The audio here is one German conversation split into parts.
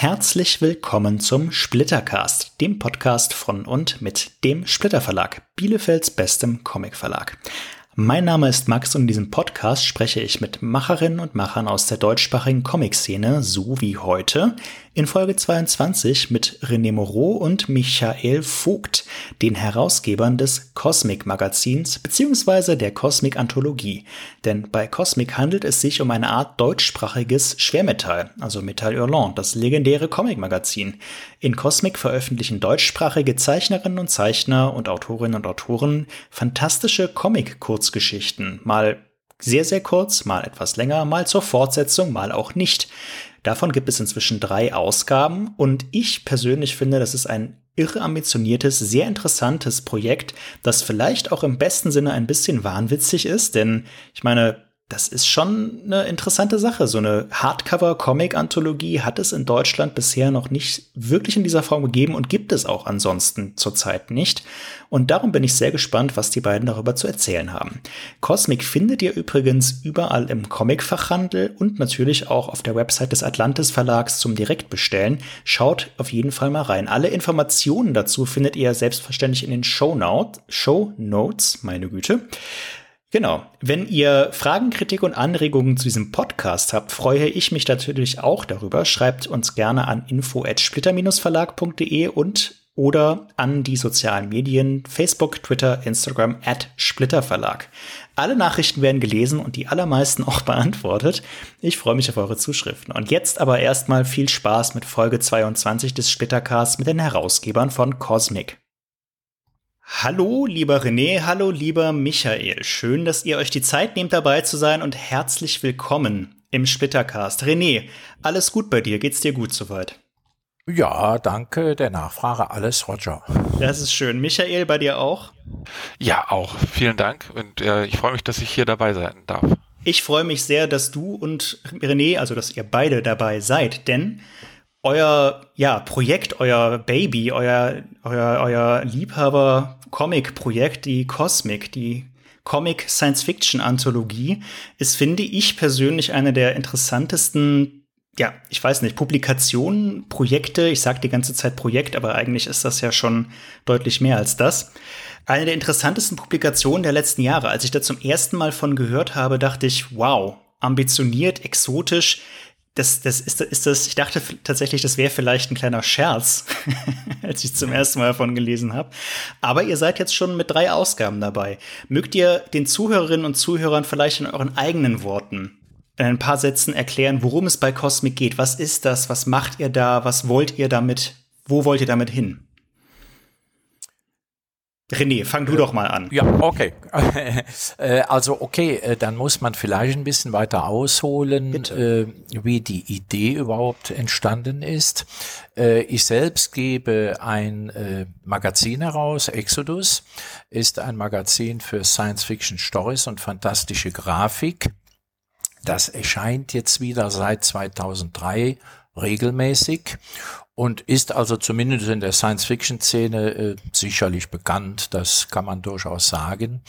Herzlich willkommen zum Splittercast, dem Podcast von und mit dem Splitter Verlag, Bielefelds bestem Comic Verlag. Mein Name ist Max und in diesem Podcast spreche ich mit Macherinnen und Machern aus der deutschsprachigen Comic-Szene, so wie heute in Folge 22 mit René Moreau und Michael Vogt, den Herausgebern des Cosmic Magazins bzw. der Cosmic Anthologie. Denn bei Cosmic handelt es sich um eine Art deutschsprachiges Schwermetall, also Metall Hurlant, das legendäre Comic Magazin. In Cosmic veröffentlichen deutschsprachige Zeichnerinnen und Zeichner und Autorinnen und Autoren fantastische Comic-Kurzgeschichten, mal sehr, sehr kurz, mal etwas länger, mal zur Fortsetzung, mal auch nicht. Davon gibt es inzwischen drei Ausgaben und ich persönlich finde, das ist ein irre ambitioniertes, sehr interessantes Projekt, das vielleicht auch im besten Sinne ein bisschen wahnwitzig ist, denn ich meine, das ist schon eine interessante Sache. So eine Hardcover-Comic-Anthologie hat es in Deutschland bisher noch nicht wirklich in dieser Form gegeben und gibt es auch ansonsten zurzeit nicht. Und darum bin ich sehr gespannt, was die beiden darüber zu erzählen haben. Cosmic findet ihr übrigens überall im Comic-Fachhandel und natürlich auch auf der Website des Atlantis Verlags zum Direktbestellen. Schaut auf jeden Fall mal rein. Alle Informationen dazu findet ihr selbstverständlich in den Show Notes, Show Notes meine Güte. Genau. Wenn ihr Fragen, Kritik und Anregungen zu diesem Podcast habt, freue ich mich natürlich auch darüber. Schreibt uns gerne an info@splitter-verlag.de und oder an die sozialen Medien Facebook, Twitter, Instagram at Splitterverlag. Alle Nachrichten werden gelesen und die allermeisten auch beantwortet. Ich freue mich auf eure Zuschriften. Und jetzt aber erstmal viel Spaß mit Folge 22 des Splittercasts mit den Herausgebern von Cosmic. Hallo, lieber René, hallo, lieber Michael. Schön, dass ihr euch die Zeit nehmt, dabei zu sein und herzlich willkommen im Splittercast. René, alles gut bei dir? Geht's dir gut soweit? Ja, danke der Nachfrage. Alles Roger. Das ist schön. Michael, bei dir auch? Ja, auch. Vielen Dank und äh, ich freue mich, dass ich hier dabei sein darf. Ich freue mich sehr, dass du und René, also dass ihr beide dabei seid, denn euer ja, Projekt, euer Baby, euer, euer, euer Liebhaber-Comic-Projekt, die Cosmic, die Comic Science Fiction Anthologie, ist, finde ich persönlich eine der interessantesten, ja, ich weiß nicht, Publikationen, Projekte. Ich sage die ganze Zeit Projekt, aber eigentlich ist das ja schon deutlich mehr als das. Eine der interessantesten Publikationen der letzten Jahre. Als ich da zum ersten Mal von gehört habe, dachte ich, wow, ambitioniert, exotisch das, das ist, ist das, ich dachte tatsächlich, das wäre vielleicht ein kleiner Scherz, als ich zum ersten Mal davon gelesen habe. Aber ihr seid jetzt schon mit drei Ausgaben dabei. Mögt ihr den Zuhörerinnen und Zuhörern vielleicht in euren eigenen Worten in ein paar Sätzen erklären, worum es bei Cosmic geht? Was ist das? Was macht ihr da? Was wollt ihr damit? Wo wollt ihr damit hin? René, fang du doch mal an. Ja, okay. Äh, also okay, äh, dann muss man vielleicht ein bisschen weiter ausholen, Bitte. Äh, wie die Idee überhaupt entstanden ist. Ich selbst gebe ein Magazin heraus, Exodus, ist ein Magazin für Science-Fiction Stories und fantastische Grafik. Das erscheint jetzt wieder seit 2003 regelmäßig und ist also zumindest in der Science-Fiction-Szene äh, sicherlich bekannt, das kann man durchaus sagen.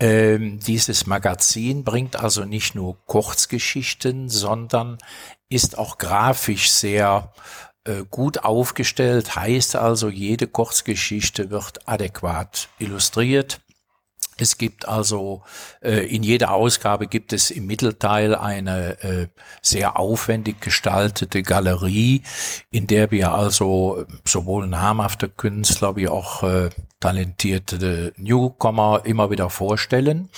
Ähm, dieses Magazin bringt also nicht nur Kurzgeschichten, sondern ist auch grafisch sehr äh, gut aufgestellt, heißt also, jede Kurzgeschichte wird adäquat illustriert es gibt also äh, in jeder Ausgabe gibt es im Mittelteil eine äh, sehr aufwendig gestaltete Galerie, in der wir also sowohl namhafte Künstler wie auch äh, talentierte Newcomer immer wieder vorstellen.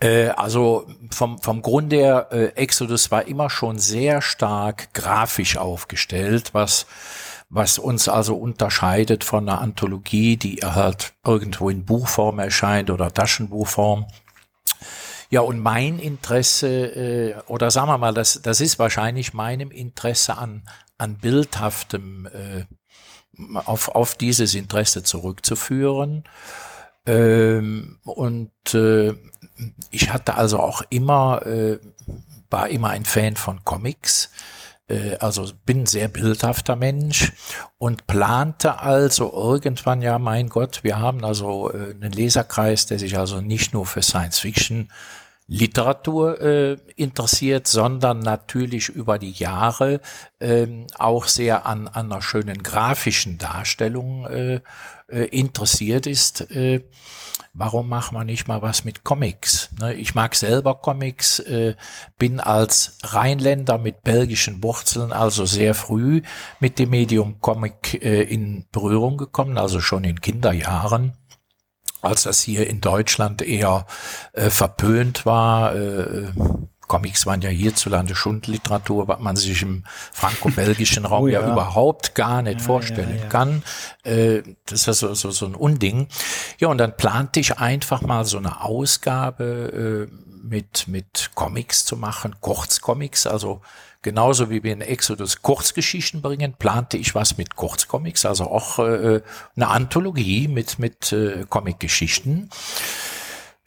Äh, also vom, vom Grund her, äh, Exodus war immer schon sehr stark grafisch aufgestellt, was was uns also unterscheidet von einer Anthologie, die halt irgendwo in Buchform erscheint oder Taschenbuchform. Ja, und mein Interesse, äh, oder sagen wir mal, das, das ist wahrscheinlich meinem Interesse an, an bildhaftem, äh, auf, auf dieses Interesse zurückzuführen. Ähm, und äh, ich hatte also auch immer, äh, war immer ein Fan von Comics also bin sehr bildhafter Mensch und plante also irgendwann, ja, mein Gott, wir haben also äh, einen Leserkreis, der sich also nicht nur für Science Fiction Literatur äh, interessiert, sondern natürlich über die Jahre ähm, auch sehr an, an einer schönen grafischen Darstellung äh, äh, interessiert ist. Äh, warum macht man nicht mal was mit Comics? Ne, ich mag selber Comics, äh, bin als Rheinländer mit belgischen Wurzeln also sehr früh mit dem Medium Comic äh, in Berührung gekommen, also schon in Kinderjahren als das hier in Deutschland eher äh, verpönt war. Äh, Comics waren ja hierzulande Schundliteratur, was man sich im franco-belgischen Raum oh, ja. ja. überhaupt gar nicht ja, vorstellen ja, kann. Äh, das ist so, so, so ein Unding. Ja, und dann plante ich einfach mal so eine Ausgabe äh, mit, mit Comics zu machen, Kurzcomics, also Genauso wie wir in Exodus Kurzgeschichten bringen, plante ich was mit Kurzcomics, also auch äh, eine Anthologie mit, mit äh, Comicgeschichten.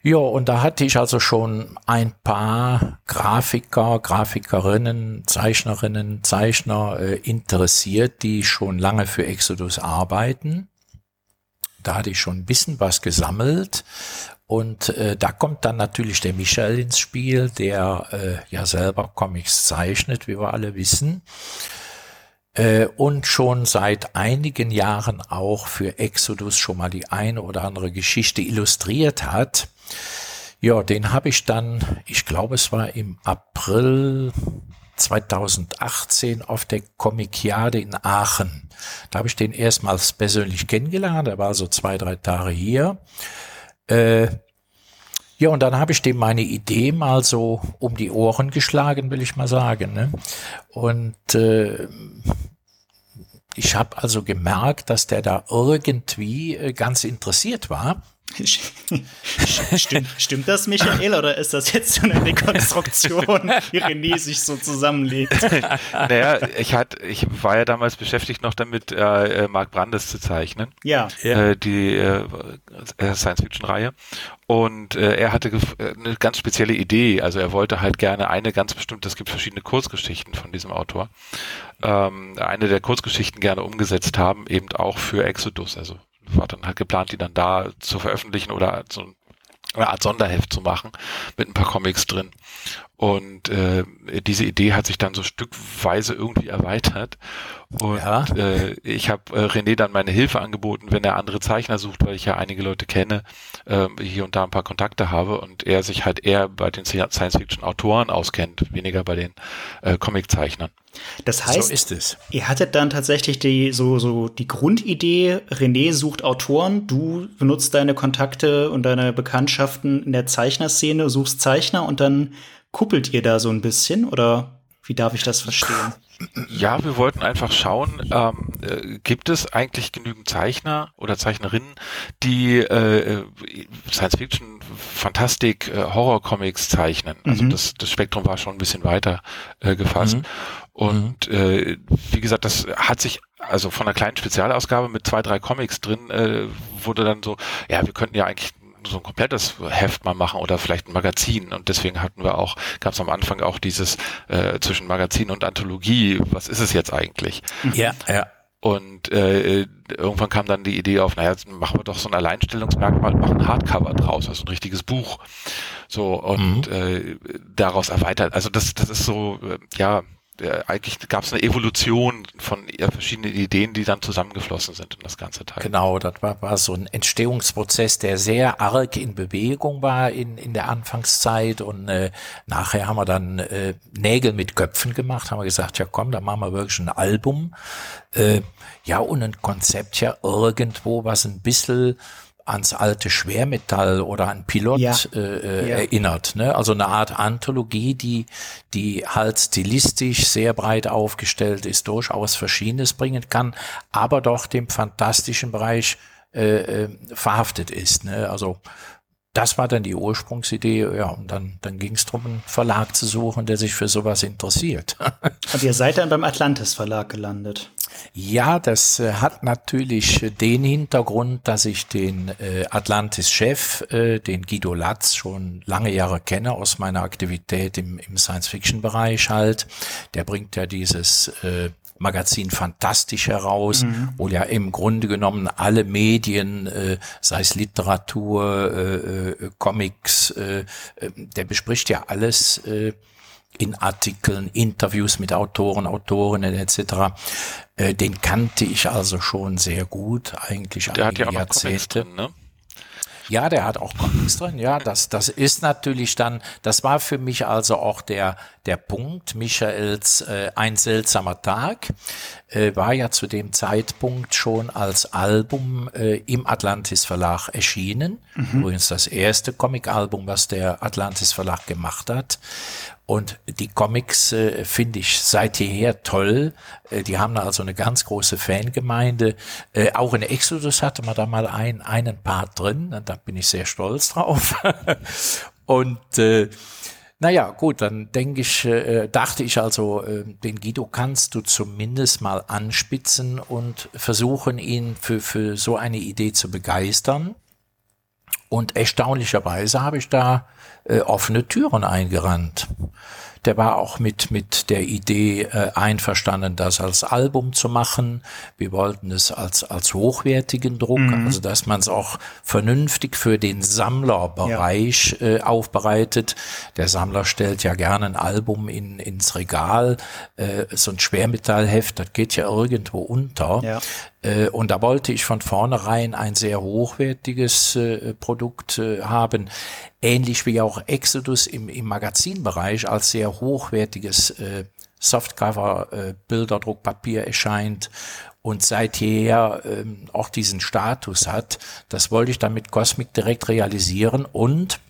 Ja, und da hatte ich also schon ein paar Grafiker, Grafikerinnen, Zeichnerinnen, Zeichner äh, interessiert, die schon lange für Exodus arbeiten. Da hatte ich schon ein bisschen was gesammelt und äh, da kommt dann natürlich der Michael ins Spiel, der äh, ja selber Comics zeichnet, wie wir alle wissen. Äh, und schon seit einigen Jahren auch für Exodus schon mal die eine oder andere Geschichte illustriert hat. Ja, den habe ich dann, ich glaube es war im April 2018 auf der Comiciade in Aachen. Da habe ich den erstmals persönlich kennengelernt. Er war so zwei, drei Tage hier. Äh, ja, und dann habe ich dem meine Idee mal so um die Ohren geschlagen, will ich mal sagen. Ne? Und äh, ich habe also gemerkt, dass der da irgendwie äh, ganz interessiert war. stimmt, stimmt das, Michael, oder ist das jetzt so eine Rekonstruktion, wie René sich so zusammenlegt? naja, ich, hat, ich war ja damals beschäftigt noch damit, äh, Mark Brandes zu zeichnen. Ja. Äh, die äh, Science-Fiction-Reihe. Und äh, er hatte äh, eine ganz spezielle Idee. Also er wollte halt gerne eine ganz bestimmte, es gibt verschiedene Kurzgeschichten von diesem Autor, ähm, eine der Kurzgeschichten gerne umgesetzt haben, eben auch für Exodus. Also war dann halt geplant, die dann da zu veröffentlichen oder so eine Art Sonderheft zu machen mit ein paar Comics drin. Und äh, diese Idee hat sich dann so stückweise irgendwie erweitert. Und ja. äh, ich habe äh, René dann meine Hilfe angeboten, wenn er andere Zeichner sucht, weil ich ja einige Leute kenne, äh, hier und da ein paar Kontakte habe und er sich halt eher bei den Science-Fiction-Autoren auskennt, weniger bei den äh, Comic-Zeichnern. Das heißt, so ist es. ihr hattet dann tatsächlich die, so, so die Grundidee, René sucht Autoren, du benutzt deine Kontakte und deine Bekanntschaften in der Zeichnerszene, suchst Zeichner und dann kuppelt ihr da so ein bisschen oder wie darf ich das verstehen? Ja, wir wollten einfach schauen, ähm, äh, gibt es eigentlich genügend Zeichner oder Zeichnerinnen, die äh, Science Fiction, Fantastik, äh, Horror-Comics zeichnen. Also mhm. das, das Spektrum war schon ein bisschen weiter äh, gefasst. Mhm. Und mhm. äh, wie gesagt, das hat sich also von einer kleinen Spezialausgabe mit zwei, drei Comics drin, äh, wurde dann so, ja, wir könnten ja eigentlich so ein komplettes Heft mal machen oder vielleicht ein Magazin. Und deswegen hatten wir auch, gab es am Anfang auch dieses äh, zwischen Magazin und Anthologie, was ist es jetzt eigentlich? Ja, ja. Und äh, irgendwann kam dann die Idee auf, naja, machen wir doch so ein Alleinstellungsmerkmal, machen ein Hardcover draus, also ein richtiges Buch. So, und mhm. äh, daraus erweitert. Also das, das ist so, äh, ja, äh, eigentlich gab es eine Evolution von verschiedenen Ideen, die dann zusammengeflossen sind in das ganze Teil. Genau, das war, war so ein Entstehungsprozess, der sehr arg in Bewegung war in, in der Anfangszeit und äh, nachher haben wir dann äh, Nägel mit Köpfen gemacht, haben wir gesagt, ja komm, da machen wir wirklich ein Album. Äh, ja, und ein Konzept ja irgendwo, was ein bisschen ans alte Schwermetall oder an Pilot ja. Äh, äh, ja. erinnert. Ne? Also eine Art Anthologie, die, die halt stilistisch sehr breit aufgestellt ist, durchaus Verschiedenes bringen kann, aber doch dem fantastischen Bereich äh, äh, verhaftet ist. Ne? Also das war dann die Ursprungsidee, ja, und dann, dann ging es darum, einen Verlag zu suchen, der sich für sowas interessiert. und ihr seid dann beim Atlantis Verlag gelandet. Ja, das äh, hat natürlich den Hintergrund, dass ich den äh, Atlantis-Chef, äh, den Guido Latz, schon lange Jahre kenne aus meiner Aktivität im, im Science-Fiction-Bereich halt. Der bringt ja dieses Magazin Fantastisch heraus, mhm. wo ja im Grunde genommen alle Medien, äh, sei es Literatur, äh, äh, Comics, der bespricht ja alles in Artikeln, Interviews mit Autoren, Autorinnen etc. Äh, den kannte ich also schon sehr gut, eigentlich der hat ja auch Jahrzehnte. Drin, ne? Ja, der hat auch Comics drin. Ja, das, das ist natürlich dann, das war für mich also auch der, der Punkt. Michaels äh, Ein seltsamer Tag äh, war ja zu dem Zeitpunkt schon als Album äh, im Atlantis Verlag erschienen. Mhm. Übrigens das erste Comic-Album, was der Atlantis Verlag gemacht hat. Und die Comics äh, finde ich seit jeher toll. Äh, die haben also eine ganz große Fangemeinde. Äh, auch in Exodus hatte man da mal ein, einen Part drin. Und da bin ich sehr stolz drauf. und äh, naja, gut, dann denke ich, äh, dachte ich also, äh, den Guido kannst du zumindest mal anspitzen und versuchen, ihn für, für so eine Idee zu begeistern. Und erstaunlicherweise habe ich da äh, offene Türen eingerannt. Der war auch mit, mit der Idee äh, einverstanden, das als Album zu machen. Wir wollten es als, als hochwertigen Druck, mhm. also dass man es auch vernünftig für den Sammlerbereich ja. äh, aufbereitet. Der Sammler stellt ja gerne ein Album in, ins Regal. Äh, so ein Schwermetallheft, das geht ja irgendwo unter. Ja. Äh, und da wollte ich von vornherein ein sehr hochwertiges äh, Produkt äh, haben, ähnlich wie auch Exodus im, im Magazinbereich als sehr hochwertiges äh, Softcover, äh, erscheint und seither ähm, auch diesen Status hat. Das wollte ich dann mit Cosmic direkt realisieren und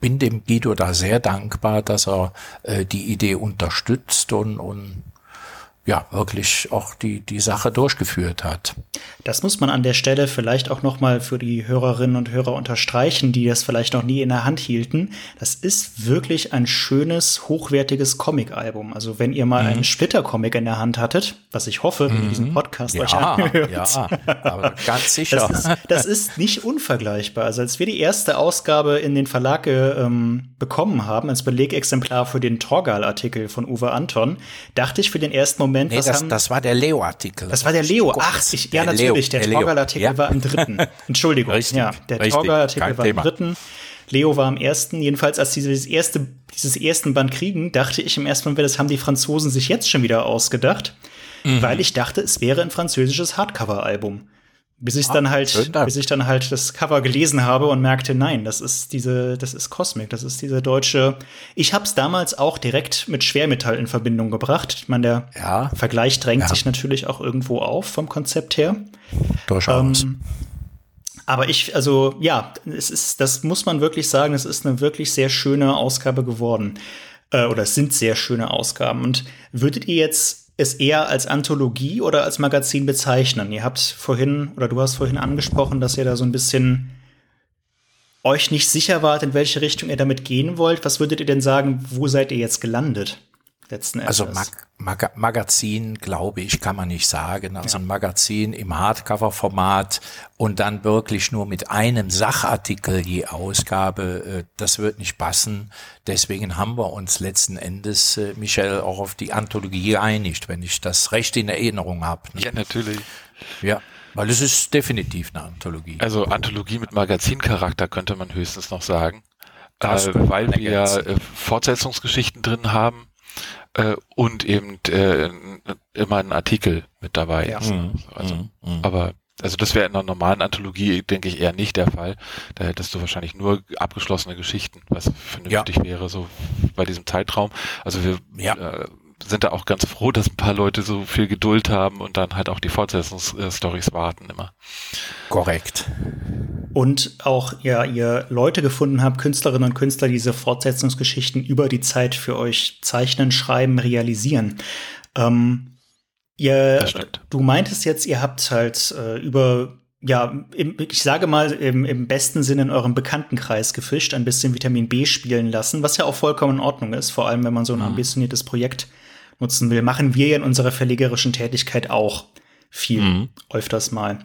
bin dem Guido da sehr dankbar, dass er äh, die Idee unterstützt und, und ja, wirklich auch die, die Sache durchgeführt hat. Das muss man an der Stelle vielleicht auch noch mal für die Hörerinnen und Hörer unterstreichen, die das vielleicht noch nie in der Hand hielten. Das ist wirklich ein schönes, hochwertiges Comic-Album. Also wenn ihr mal mhm. einen Splitter-Comic in der Hand hattet, was ich hoffe, wenn ihr diesen mhm. Podcast ja, euch anhört. Ja, aber ganz sicher. Das ist, das ist, nicht unvergleichbar. Also als wir die erste Ausgabe in den Verlag ähm, bekommen haben, als Belegexemplar für den Torgal-Artikel von Uwe Anton, dachte ich für den ersten Moment, Moment, nee, das, haben, das war der Leo-Artikel. Das war der Leo. Ach, ich, ja, der natürlich. Der, der Torgal-Artikel ja. war im dritten. Entschuldigung. Richtig, ja, der Torgal-Artikel war Thema. im dritten. Leo war im ersten. Jedenfalls, als sie dieses erste, dieses ersten Band kriegen, dachte ich im ersten Moment, das haben die Franzosen sich jetzt schon wieder ausgedacht, mhm. weil ich dachte, es wäre ein französisches Hardcover-Album. Bis ich ah, dann halt, bis ich dann halt das Cover gelesen habe und merkte, nein, das ist diese, das ist Cosmic, das ist diese deutsche. Ich habe es damals auch direkt mit Schwermetall in Verbindung gebracht. Ich meine, der ja. Vergleich drängt ja. sich natürlich auch irgendwo auf vom Konzept her. Durchaus. Ähm, aber ich, also ja, es ist, das muss man wirklich sagen, es ist eine wirklich sehr schöne Ausgabe geworden. Äh, oder es sind sehr schöne Ausgaben. Und würdet ihr jetzt es eher als Anthologie oder als Magazin bezeichnen? Ihr habt vorhin, oder du hast vorhin angesprochen, dass ihr da so ein bisschen euch nicht sicher wart, in welche Richtung ihr damit gehen wollt. Was würdet ihr denn sagen, wo seid ihr jetzt gelandet? Letzten also Endes. Also Mag Mag Magazin, glaube ich, kann man nicht sagen. Also ja. ein Magazin im Hardcover-Format und dann wirklich nur mit einem Sachartikel je Ausgabe, äh, das wird nicht passen. Deswegen haben wir uns letzten Endes, äh, Michel, auch auf die Anthologie geeinigt, wenn ich das recht in Erinnerung habe. Ne? Ja, natürlich. Ja. Weil es ist definitiv eine Anthologie. Also Anthologie mit Magazincharakter könnte man höchstens noch sagen. Äh, weil wir äh, Fortsetzungsgeschichten drin haben äh, und eben äh, immer ein Artikel mit dabei ja. ist. Mhm. Also, mhm. mhm. Aber also das wäre in einer normalen Anthologie, denke ich, eher nicht der Fall. Da hättest du wahrscheinlich nur abgeschlossene Geschichten, was vernünftig ja. wäre, so bei diesem Zeitraum. Also wir ja. äh, sind da auch ganz froh, dass ein paar Leute so viel Geduld haben und dann halt auch die Fortsetzungsstories warten immer. Korrekt. Und auch ja, ihr Leute gefunden habt, Künstlerinnen und Künstler, die diese Fortsetzungsgeschichten über die Zeit für euch zeichnen, schreiben, realisieren. Ähm, ihr, du meintest jetzt, ihr habt halt äh, über ja, im, ich sage mal, im, im besten Sinne in eurem Bekanntenkreis gefischt, ein bisschen Vitamin B spielen lassen, was ja auch vollkommen in Ordnung ist, vor allem wenn man so ein mhm. ambitioniertes Projekt nutzen will, machen wir ja in unserer verlegerischen Tätigkeit auch viel, mhm. öfters mal.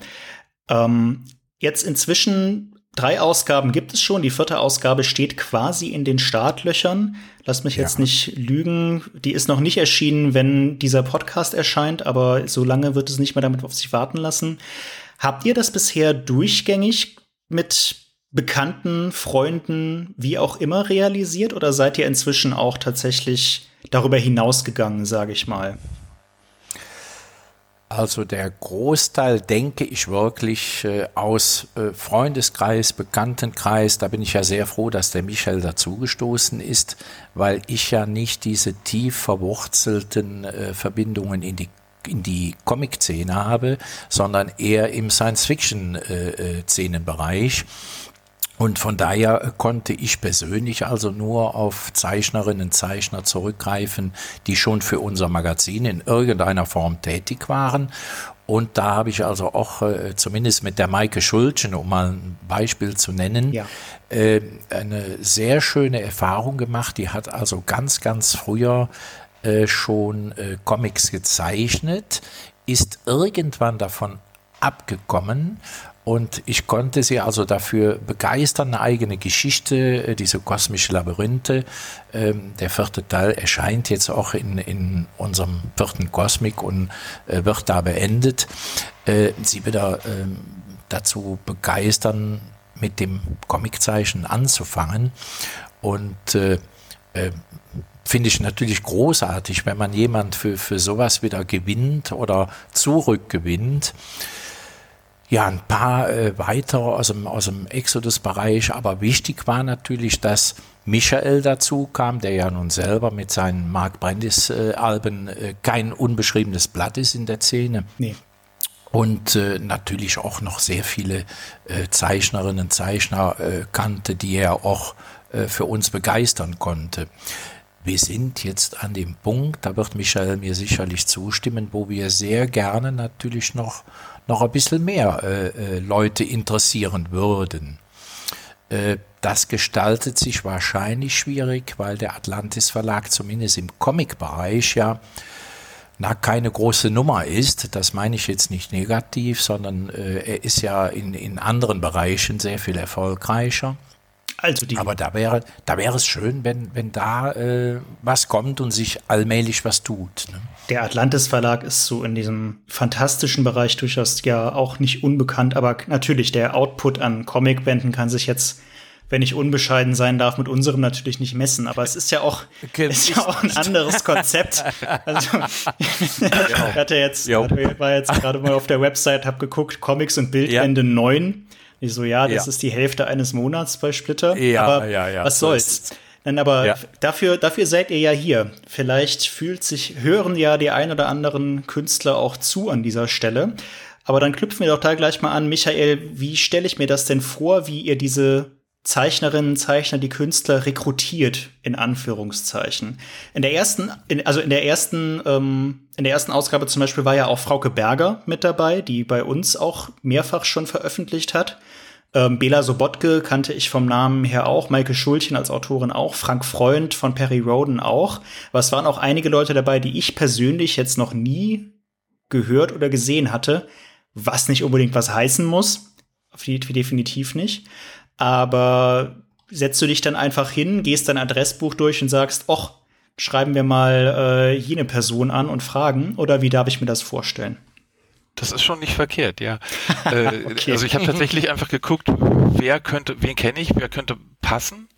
Ähm, jetzt inzwischen drei Ausgaben gibt es schon. Die vierte Ausgabe steht quasi in den Startlöchern. Lass mich ja. jetzt nicht lügen. Die ist noch nicht erschienen, wenn dieser Podcast erscheint, aber so lange wird es nicht mehr damit auf sich warten lassen. Habt ihr das bisher durchgängig mit Bekannten, Freunden, wie auch immer realisiert oder seid ihr inzwischen auch tatsächlich darüber hinausgegangen, sage ich mal? Also der Großteil denke ich wirklich äh, aus äh, Freundeskreis, Bekanntenkreis. Da bin ich ja sehr froh, dass der Michael dazugestoßen ist, weil ich ja nicht diese tief verwurzelten äh, Verbindungen in die in die Comic-Szene habe, sondern eher im Science-Fiction-Szenenbereich. Und von daher konnte ich persönlich also nur auf Zeichnerinnen und Zeichner zurückgreifen, die schon für unser Magazin in irgendeiner Form tätig waren. Und da habe ich also auch äh, zumindest mit der Maike Schulchen, um mal ein Beispiel zu nennen, ja. äh, eine sehr schöne Erfahrung gemacht. Die hat also ganz, ganz früher äh, schon äh, Comics gezeichnet, ist irgendwann davon abgekommen und ich konnte sie also dafür begeistern, eine eigene Geschichte, äh, diese kosmische Labyrinthe. Ähm, der vierte Teil erscheint jetzt auch in, in unserem vierten Kosmik und äh, wird da beendet. Äh, sie wieder ähm, dazu begeistern, mit dem Comiczeichen anzufangen. Und finde ich natürlich großartig, wenn man jemand für, für sowas wieder gewinnt oder zurückgewinnt. Ja, ein paar äh, weitere aus dem, aus dem Exodus-Bereich, aber wichtig war natürlich, dass Michael dazu kam, der ja nun selber mit seinen Mark Brandis-Alben äh, äh, kein unbeschriebenes Blatt ist in der Szene. Nee. Und äh, natürlich auch noch sehr viele äh, Zeichnerinnen und Zeichner äh, kannte, die er auch für uns begeistern konnte. Wir sind jetzt an dem Punkt, da wird Michael mir sicherlich zustimmen, wo wir sehr gerne natürlich noch noch ein bisschen mehr äh, äh, Leute interessieren würden. Äh, das gestaltet sich wahrscheinlich schwierig, weil der Atlantis Verlag zumindest im Comic-Bereich ja na, keine große Nummer ist. Das meine ich jetzt nicht negativ, sondern äh, er ist ja in, in anderen Bereichen sehr viel erfolgreicher. Also die Aber da wäre, da wäre es schön, wenn, wenn da äh, was kommt und sich allmählich was tut. Ne? Der Atlantis Verlag ist so in diesem fantastischen Bereich durchaus ja auch nicht unbekannt, aber natürlich der Output an Comicbänden kann sich jetzt wenn ich unbescheiden sein darf, mit unserem natürlich nicht messen. Aber es ist ja auch, ist ja auch ein anderes Konzept. Also, ich hatte jetzt, war jetzt gerade mal auf der Website, habe geguckt, Comics und Bildbände ja. 9. Ich so, ja, das ja. ist die Hälfte eines Monats bei Splitter. Ja, aber ja, ja. Was soll's? Nein, aber ja. dafür, dafür seid ihr ja hier. Vielleicht fühlt sich, hören ja die ein oder anderen Künstler auch zu an dieser Stelle. Aber dann knüpfen wir doch da gleich mal an. Michael, wie stelle ich mir das denn vor, wie ihr diese Zeichnerinnen, Zeichner, die Künstler rekrutiert, in Anführungszeichen. In der ersten, in, also in der ersten, ähm, in der ersten Ausgabe zum Beispiel war ja auch Frauke Berger mit dabei, die bei uns auch mehrfach schon veröffentlicht hat. Ähm, Bela Sobotke kannte ich vom Namen her auch, Maike Schulchen als Autorin auch, Frank Freund von Perry Roden auch. Aber es waren auch einige Leute dabei, die ich persönlich jetzt noch nie gehört oder gesehen hatte, was nicht unbedingt was heißen muss. Definitiv nicht. Aber setzt du dich dann einfach hin, gehst dein Adressbuch durch und sagst, och, schreiben wir mal äh, jene Person an und fragen, oder wie darf ich mir das vorstellen? Das ist schon nicht verkehrt, ja. äh, okay. Also ich habe tatsächlich einfach geguckt, wer könnte, wen kenne ich, wer könnte passen,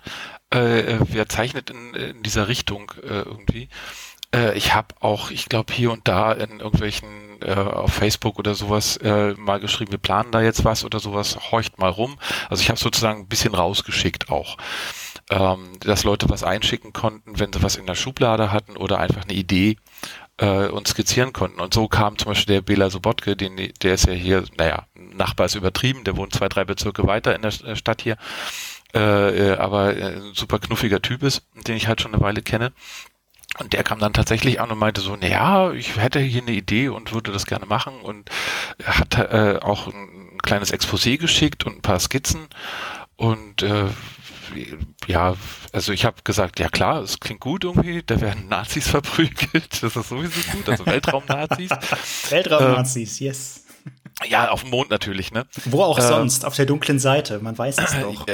äh, wer zeichnet in, in dieser Richtung äh, irgendwie. Äh, ich habe auch, ich glaube, hier und da in irgendwelchen äh, auf Facebook oder sowas äh, mal geschrieben, wir planen da jetzt was oder sowas, horcht mal rum. Also ich habe sozusagen ein bisschen rausgeschickt auch. Ähm, dass Leute was einschicken konnten, wenn sie was in der Schublade hatten oder einfach eine Idee äh, und skizzieren konnten. Und so kam zum Beispiel der Bela Sobotke, den, der ist ja hier, naja, Nachbar ist übertrieben, der wohnt zwei, drei Bezirke weiter in der Stadt hier, äh, äh aber äh, ein super knuffiger Typ ist, den ich halt schon eine Weile kenne. Und der kam dann tatsächlich an und meinte so, na ja, ich hätte hier eine Idee und würde das gerne machen und hat äh, auch ein kleines Exposé geschickt und ein paar Skizzen und äh, ja, also ich habe gesagt, ja klar, es klingt gut irgendwie, da werden Nazis verprügelt, das ist sowieso gut, also Weltraumnazis. Weltraumnazis, ähm, yes. Ja, auf dem Mond natürlich, ne? Wo auch ähm, sonst, auf der dunklen Seite, man weiß es doch.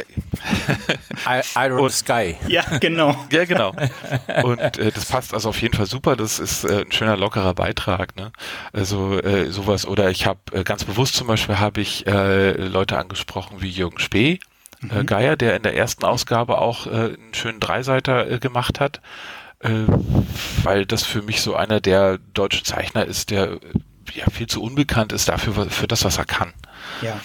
Iron und, Sky. Ja, genau. ja, genau. Und äh, das passt also auf jeden Fall super, das ist äh, ein schöner, lockerer Beitrag, ne? Also äh, sowas, oder ich habe äh, ganz bewusst zum Beispiel habe ich äh, Leute angesprochen wie Jürgen Spee, äh, mhm. Geier, der in der ersten Ausgabe auch äh, einen schönen Dreiseiter äh, gemacht hat, äh, weil das für mich so einer der deutschen Zeichner ist, der ja viel zu unbekannt ist dafür, für das, was er kann. Ja.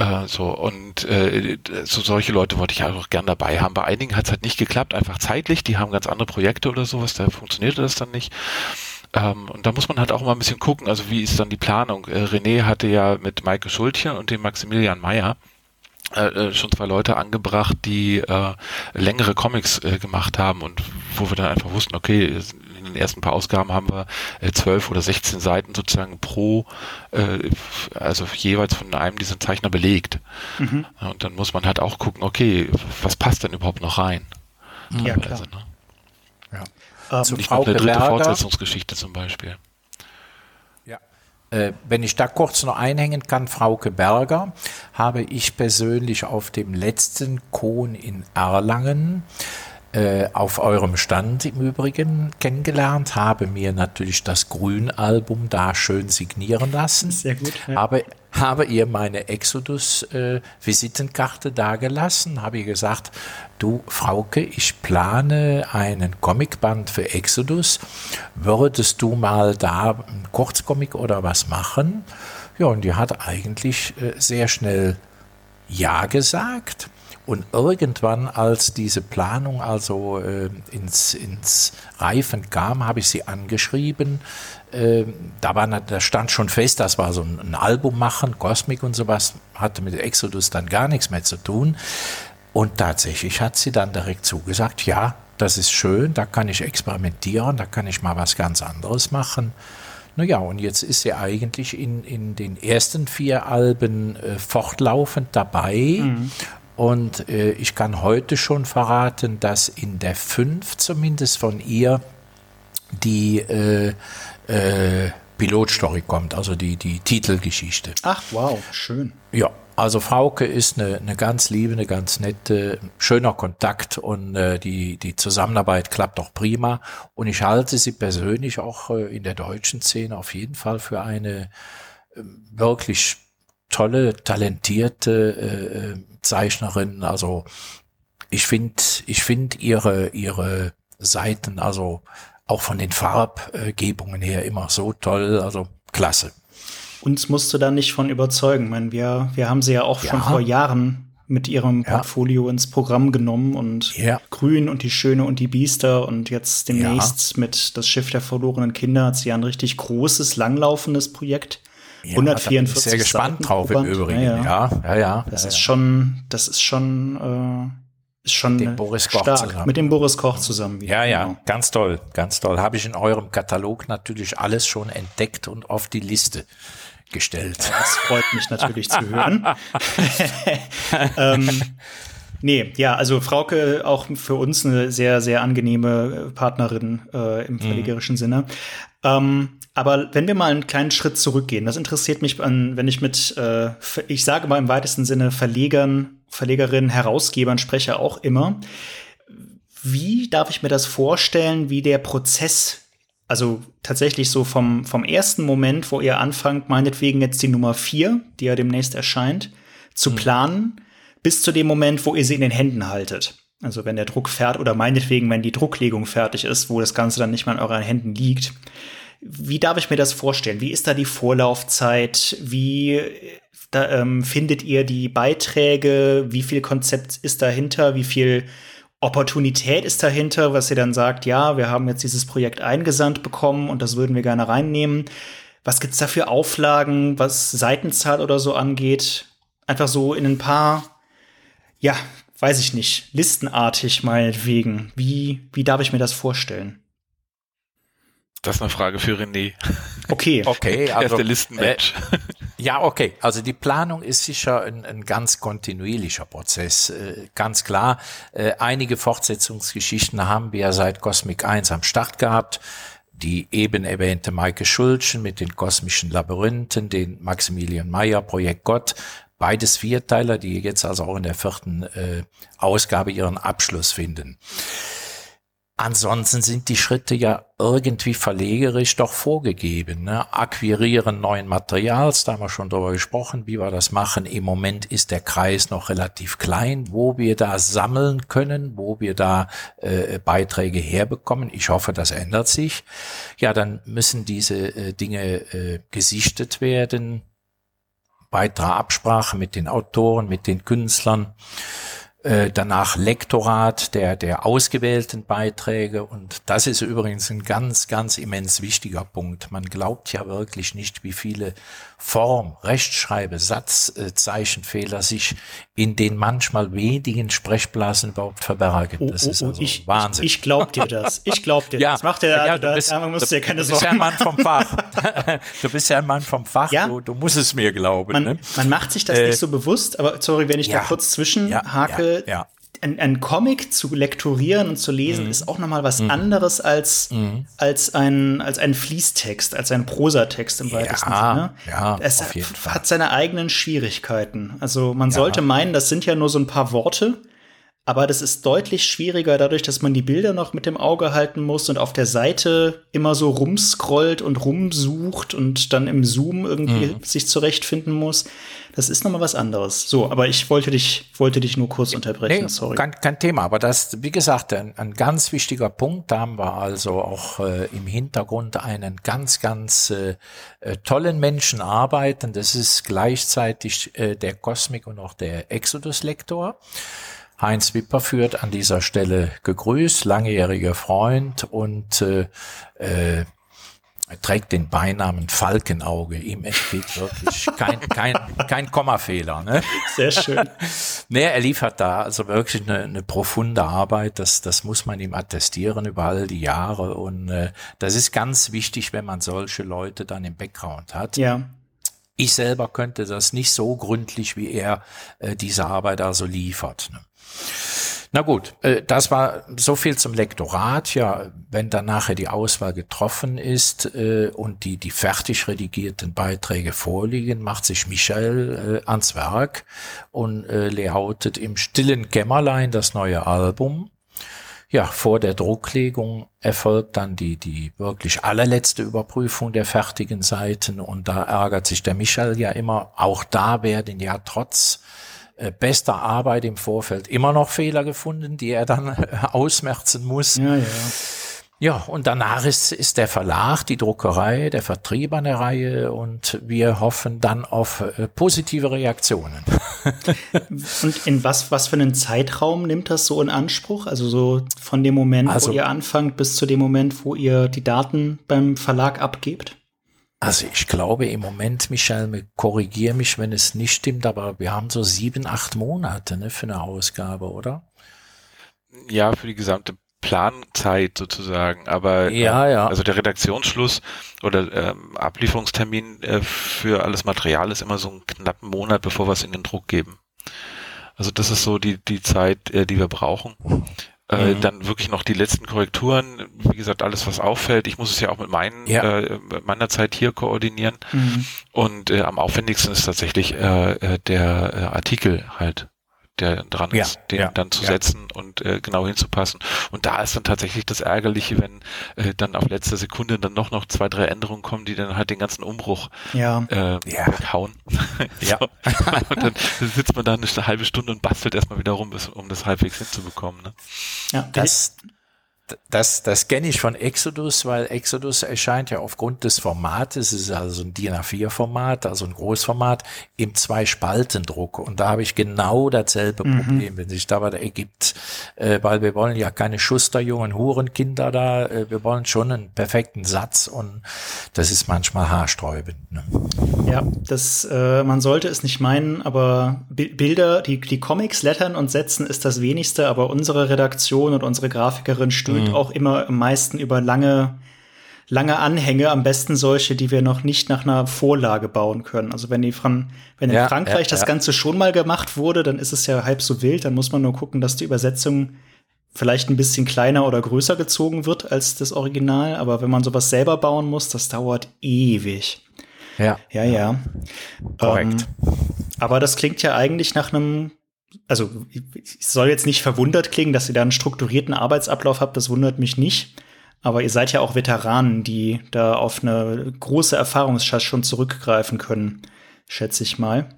Äh, so, und äh, so solche Leute wollte ich auch gern dabei haben. Bei einigen hat es halt nicht geklappt, einfach zeitlich, die haben ganz andere Projekte oder sowas, da funktionierte das dann nicht. Ähm, und da muss man halt auch mal ein bisschen gucken, also wie ist dann die Planung? Äh, René hatte ja mit Maike Schultchen und dem Maximilian Meyer äh, äh, schon zwei Leute angebracht, die äh, längere Comics äh, gemacht haben und wo wir dann einfach wussten, okay, in den ersten paar Ausgaben haben wir äh, zwölf oder sechzehn Seiten sozusagen pro, äh, also jeweils von einem dieser Zeichner belegt. Mhm. Und dann muss man halt auch gucken, okay, was passt denn überhaupt noch rein? Ja, klar. Also, ne? ja. Ähm, Nicht Frau eine dritte Fortsetzungsgeschichte zum Beispiel. Äh, wenn ich da kurz noch einhängen kann, Frauke Berger, habe ich persönlich auf dem letzten Kohn in Erlangen auf eurem Stand im Übrigen kennengelernt, habe mir natürlich das Grün-Album da schön signieren lassen. Sehr gut. Ja. Habe, habe ihr meine Exodus-Visitenkarte äh, dagelassen, habe ihr gesagt, du Frauke, ich plane einen Comicband für Exodus, würdest du mal da ein Kurzcomic oder was machen? Ja, und die hat eigentlich äh, sehr schnell Ja gesagt. Und irgendwann, als diese Planung also äh, ins, ins Reifen kam, habe ich sie angeschrieben. Äh, da, war, da stand schon fest, das war so ein, ein Album machen, Cosmic und sowas, hatte mit Exodus dann gar nichts mehr zu tun. Und tatsächlich hat sie dann direkt zugesagt, ja, das ist schön, da kann ich experimentieren, da kann ich mal was ganz anderes machen. Naja, und jetzt ist sie eigentlich in, in den ersten vier Alben äh, fortlaufend dabei. Mhm. Und äh, ich kann heute schon verraten, dass in der 5 zumindest von ihr die äh, äh, Pilotstory kommt, also die, die Titelgeschichte. Ach, wow, schön. Ja, also Frauke ist eine, eine ganz liebe, eine ganz nette, schöner Kontakt und äh, die, die Zusammenarbeit klappt auch prima. Und ich halte sie persönlich auch äh, in der deutschen Szene auf jeden Fall für eine äh, wirklich tolle, talentierte äh, äh Zeichnerin. Also ich finde, ich finde ihre, ihre Seiten, also auch von den Farbgebungen her immer so toll, also klasse. Uns musst du da nicht von überzeugen. Ich meine, wir, wir haben sie ja auch ja. schon vor Jahren mit ihrem ja. Portfolio ins Programm genommen und ja. Grün und die Schöne und die Biester und jetzt demnächst mit das Schiff der verlorenen Kinder hat sie ja ein richtig großes, langlaufendes Projekt. Ja, 144 ich sehr gespannt Seiten drauf im Übrigen. Ja, ja, ja. ja das ist schon, das ist schon, äh, ist schon dem Boris Koch stark. Zusammen. Mit dem Boris Koch zusammen. Ja, ja, genau. ganz toll, ganz toll. Habe ich in eurem Katalog natürlich alles schon entdeckt und auf die Liste gestellt. Das freut mich natürlich zu hören. ähm, Nee, ja, also Frauke auch für uns eine sehr, sehr angenehme Partnerin äh, im mhm. verlegerischen mhm. Sinne. Ähm, aber wenn wir mal einen kleinen Schritt zurückgehen, das interessiert mich, an, wenn ich mit, äh, ich sage mal im weitesten Sinne Verlegern, Verlegerinnen, Herausgebern spreche auch immer. Wie darf ich mir das vorstellen, wie der Prozess, also tatsächlich so vom, vom ersten Moment, wo ihr anfangt, meinetwegen jetzt die Nummer vier, die ja demnächst erscheint, zu mhm. planen, bis zu dem Moment, wo ihr sie in den Händen haltet. Also wenn der Druck fertig oder meinetwegen, wenn die Drucklegung fertig ist, wo das Ganze dann nicht mehr in euren Händen liegt. Wie darf ich mir das vorstellen? Wie ist da die Vorlaufzeit? Wie da, ähm, findet ihr die Beiträge? Wie viel Konzept ist dahinter? Wie viel Opportunität ist dahinter, was ihr dann sagt, ja, wir haben jetzt dieses Projekt eingesandt bekommen und das würden wir gerne reinnehmen. Was gibt's da für Auflagen, was Seitenzahl oder so angeht? Einfach so in ein paar, ja, weiß ich nicht, listenartig meinetwegen. Wie, wie darf ich mir das vorstellen? Das ist eine Frage für René. Okay. Okay, also. Der Listenmensch. Äh, ja, okay. Also die Planung ist sicher ein, ein ganz kontinuierlicher Prozess. Äh, ganz klar. Äh, einige Fortsetzungsgeschichten haben wir ja seit Cosmic 1 am Start gehabt. die eben erwähnte Maike Schulchen mit den kosmischen Labyrinthen, den Maximilian Mayer Projekt Gott, beides Vierteiler, die jetzt also auch in der vierten äh, Ausgabe ihren Abschluss finden. Ansonsten sind die Schritte ja irgendwie verlegerisch doch vorgegeben. Ne? Akquirieren neuen Materials, da haben wir schon drüber gesprochen, wie wir das machen. Im Moment ist der Kreis noch relativ klein, wo wir da sammeln können, wo wir da äh, Beiträge herbekommen. Ich hoffe, das ändert sich. Ja, dann müssen diese äh, Dinge äh, gesichtet werden. Weitere Absprache mit den Autoren, mit den Künstlern. Äh, danach Lektorat der, der ausgewählten Beiträge. Und das ist übrigens ein ganz, ganz immens wichtiger Punkt. Man glaubt ja wirklich nicht, wie viele Form, Rechtschreibe, Satzzeichenfehler sich in den manchmal wenigen Sprechblasen überhaupt verbergen. Oh, das oh, ist oh, also ich, Wahnsinn. Ich, ich glaub dir das. Ich glaub dir ja, das. Macht der, ja, du bist, da musst du, dir keine du bist ja ein Mann vom Fach. du bist ja ein Mann vom Fach. Ja? Du, du musst es mir glauben. Man, ne? man macht sich das äh, nicht so bewusst, aber sorry, wenn ich ja, da kurz zwischenhake. Ja, ja, ein, ein Comic zu lektorieren und zu lesen mhm. ist auch nochmal was mhm. anderes als, mhm. als, ein, als ein Fließtext, als ein Prosatext im weitesten ja, Sinne. Ja, es hat, hat, seine eigenen Schwierigkeiten. Also man ja. sollte meinen, das sind ja nur so ein paar Worte, aber das ist deutlich schwieriger dadurch, dass man die Bilder noch mit dem Auge halten muss und auf der Seite immer so rumscrollt und rumsucht und dann im Zoom irgendwie mhm. sich zurechtfinden muss. Das ist nochmal was anderes. So, aber ich wollte dich, wollte dich nur kurz unterbrechen, nee, sorry. Kein, kein Thema, aber das, wie gesagt, ein, ein ganz wichtiger Punkt. Da haben wir also auch äh, im Hintergrund einen ganz, ganz äh, äh, tollen Menschen arbeiten. Das ist gleichzeitig äh, der Cosmic und auch der Exodus-Lektor. Heinz Wipper führt an dieser Stelle gegrüßt, langjähriger Freund und äh, äh, er trägt den Beinamen Falkenauge. Ihm entgeht wirklich kein, kein, kein Kommafehler. Ne? Sehr schön. nee, er liefert da also wirklich eine, eine profunde Arbeit. Das, das muss man ihm attestieren über all die Jahre. Und äh, das ist ganz wichtig, wenn man solche Leute dann im Background hat. Ja. Ich selber könnte das nicht so gründlich, wie er äh, diese Arbeit also liefert. Ne? Na gut, äh, das war so viel zum Lektorat. Ja, wenn dann nachher die Auswahl getroffen ist äh, und die, die fertig redigierten Beiträge vorliegen, macht sich Michael äh, ans Werk und layoutet im stillen Kämmerlein das neue Album. Ja, vor der Drucklegung erfolgt dann die, die wirklich allerletzte Überprüfung der fertigen Seiten und da ärgert sich der Michael ja immer. Auch da werden ja trotz bester Arbeit im Vorfeld immer noch Fehler gefunden, die er dann äh, ausmerzen muss. Ja, ja. Ja, und danach ist, ist der Verlag, die Druckerei, der Vertrieb an der Reihe und wir hoffen dann auf äh, positive Reaktionen. und in was, was für einen Zeitraum nimmt das so in Anspruch? Also so von dem Moment, also, wo ihr anfangt, bis zu dem Moment, wo ihr die Daten beim Verlag abgebt? Also ich glaube im Moment, Michel, korrigiere mich, wenn es nicht stimmt, aber wir haben so sieben, acht Monate ne, für eine Ausgabe, oder? Ja, für die gesamte Planzeit sozusagen, aber ja, äh, ja. also der Redaktionsschluss oder ähm, Ablieferungstermin äh, für alles Material ist immer so einen knappen Monat, bevor wir es in den Druck geben. Also das ist so die die Zeit, äh, die wir brauchen. Äh, mhm. Dann wirklich noch die letzten Korrekturen, wie gesagt, alles was auffällt. Ich muss es ja auch mit meinen, ja. äh, meiner Zeit hier koordinieren. Mhm. Und äh, am aufwendigsten ist tatsächlich äh, äh der äh, Artikel halt der dran ja, ist, den ja, dann zu ja. setzen und äh, genau hinzupassen. Und da ist dann tatsächlich das Ärgerliche, wenn äh, dann auf letzter Sekunde dann noch noch zwei, drei Änderungen kommen, die dann halt den ganzen Umbruch ja. Äh, weghauen. ja. und dann sitzt man da eine halbe Stunde und bastelt erstmal wieder rum, um das halbwegs hinzubekommen. Ne? Ja, das, das, das kenne ich von Exodus, weil Exodus erscheint ja aufgrund des Formates, es ist also ein DIN A4-Format, also ein Großformat, im Zwei-Spalten-Druck. Und da habe ich genau dasselbe mhm. Problem, wenn sich da was ergibt, äh, weil wir wollen ja keine Schusterjungen Hurenkinder da, äh, wir wollen schon einen perfekten Satz und das ist manchmal haarsträubend. Ne? Ja, das, äh, man sollte es nicht meinen, aber Bilder, die, die Comics, Lettern und Sätzen ist das wenigste, aber unsere Redaktion und unsere Grafikerin stöhnt mhm. auch immer am meisten über lange, lange Anhänge, am besten solche, die wir noch nicht nach einer Vorlage bauen können. Also wenn die Fran wenn in ja, Frankreich ja, das ja. Ganze schon mal gemacht wurde, dann ist es ja halb so wild, dann muss man nur gucken, dass die Übersetzung vielleicht ein bisschen kleiner oder größer gezogen wird als das Original, aber wenn man sowas selber bauen muss, das dauert ewig. Ja. Ja, ja. Korrekt. Ähm, aber das klingt ja eigentlich nach einem, also es soll jetzt nicht verwundert klingen, dass ihr da einen strukturierten Arbeitsablauf habt, das wundert mich nicht. Aber ihr seid ja auch Veteranen, die da auf eine große Erfahrungsschatz schon zurückgreifen können, schätze ich mal.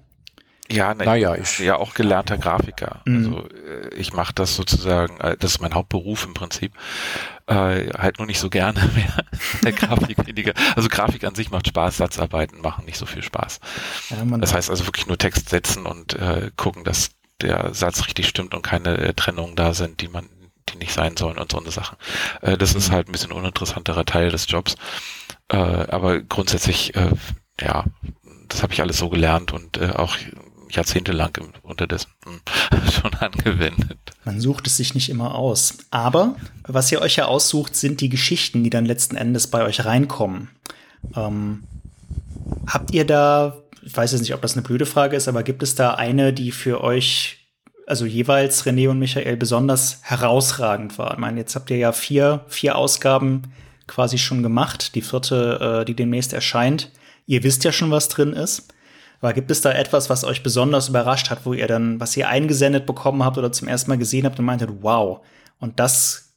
Ja, ne, naja, ich bin ja auch gelernter Grafiker. Mhm. Also äh, ich mache das sozusagen, äh, das ist mein Hauptberuf im Prinzip. Äh, halt nur nicht so gerne mehr. Der Grafik weniger. Also Grafik an sich macht Spaß, Satzarbeiten machen nicht so viel Spaß. Ja, das heißt also wirklich nur Text setzen und äh, gucken, dass der Satz richtig stimmt und keine äh, Trennungen da sind, die man, die nicht sein sollen und so eine Sachen. Äh, das mhm. ist halt ein bisschen uninteressanterer Teil des Jobs. Äh, aber grundsätzlich, äh, ja, das habe ich alles so gelernt und äh, auch jahrzehntelang unterdessen hm, schon angewendet. Man sucht es sich nicht immer aus. Aber was ihr euch ja aussucht, sind die Geschichten, die dann letzten Endes bei euch reinkommen. Ähm, habt ihr da, ich weiß jetzt nicht, ob das eine blöde Frage ist, aber gibt es da eine, die für euch, also jeweils René und Michael, besonders herausragend war? Ich meine, jetzt habt ihr ja vier, vier Ausgaben quasi schon gemacht. Die vierte, äh, die demnächst erscheint. Ihr wisst ja schon, was drin ist. Aber gibt es da etwas, was euch besonders überrascht hat, wo ihr dann, was ihr eingesendet bekommen habt oder zum ersten Mal gesehen habt und meintet, wow, und das,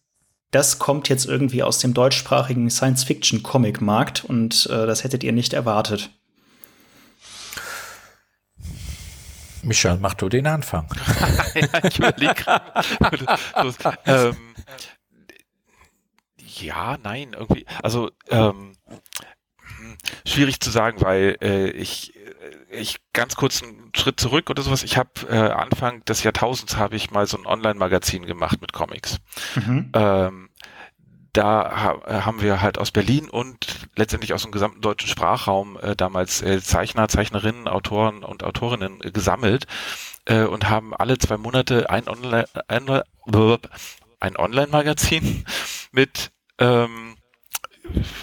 das kommt jetzt irgendwie aus dem deutschsprachigen Science-Fiction-Comic-Markt und äh, das hättet ihr nicht erwartet? Michael, mach du den Anfang. ja, ich überlege ähm, ja, nein, irgendwie. Also ähm, hm, schwierig zu sagen, weil äh, ich ich ganz kurz einen Schritt zurück oder sowas. Ich habe äh, Anfang des Jahrtausends habe ich mal so ein Online-Magazin gemacht mit Comics. Mhm. Ähm, da ha haben wir halt aus Berlin und letztendlich aus dem gesamten deutschen Sprachraum äh, damals äh, Zeichner, Zeichnerinnen, Autoren und Autorinnen äh, gesammelt und haben alle zwei Monate ein Online ein, ein Online-Magazin mit ähm,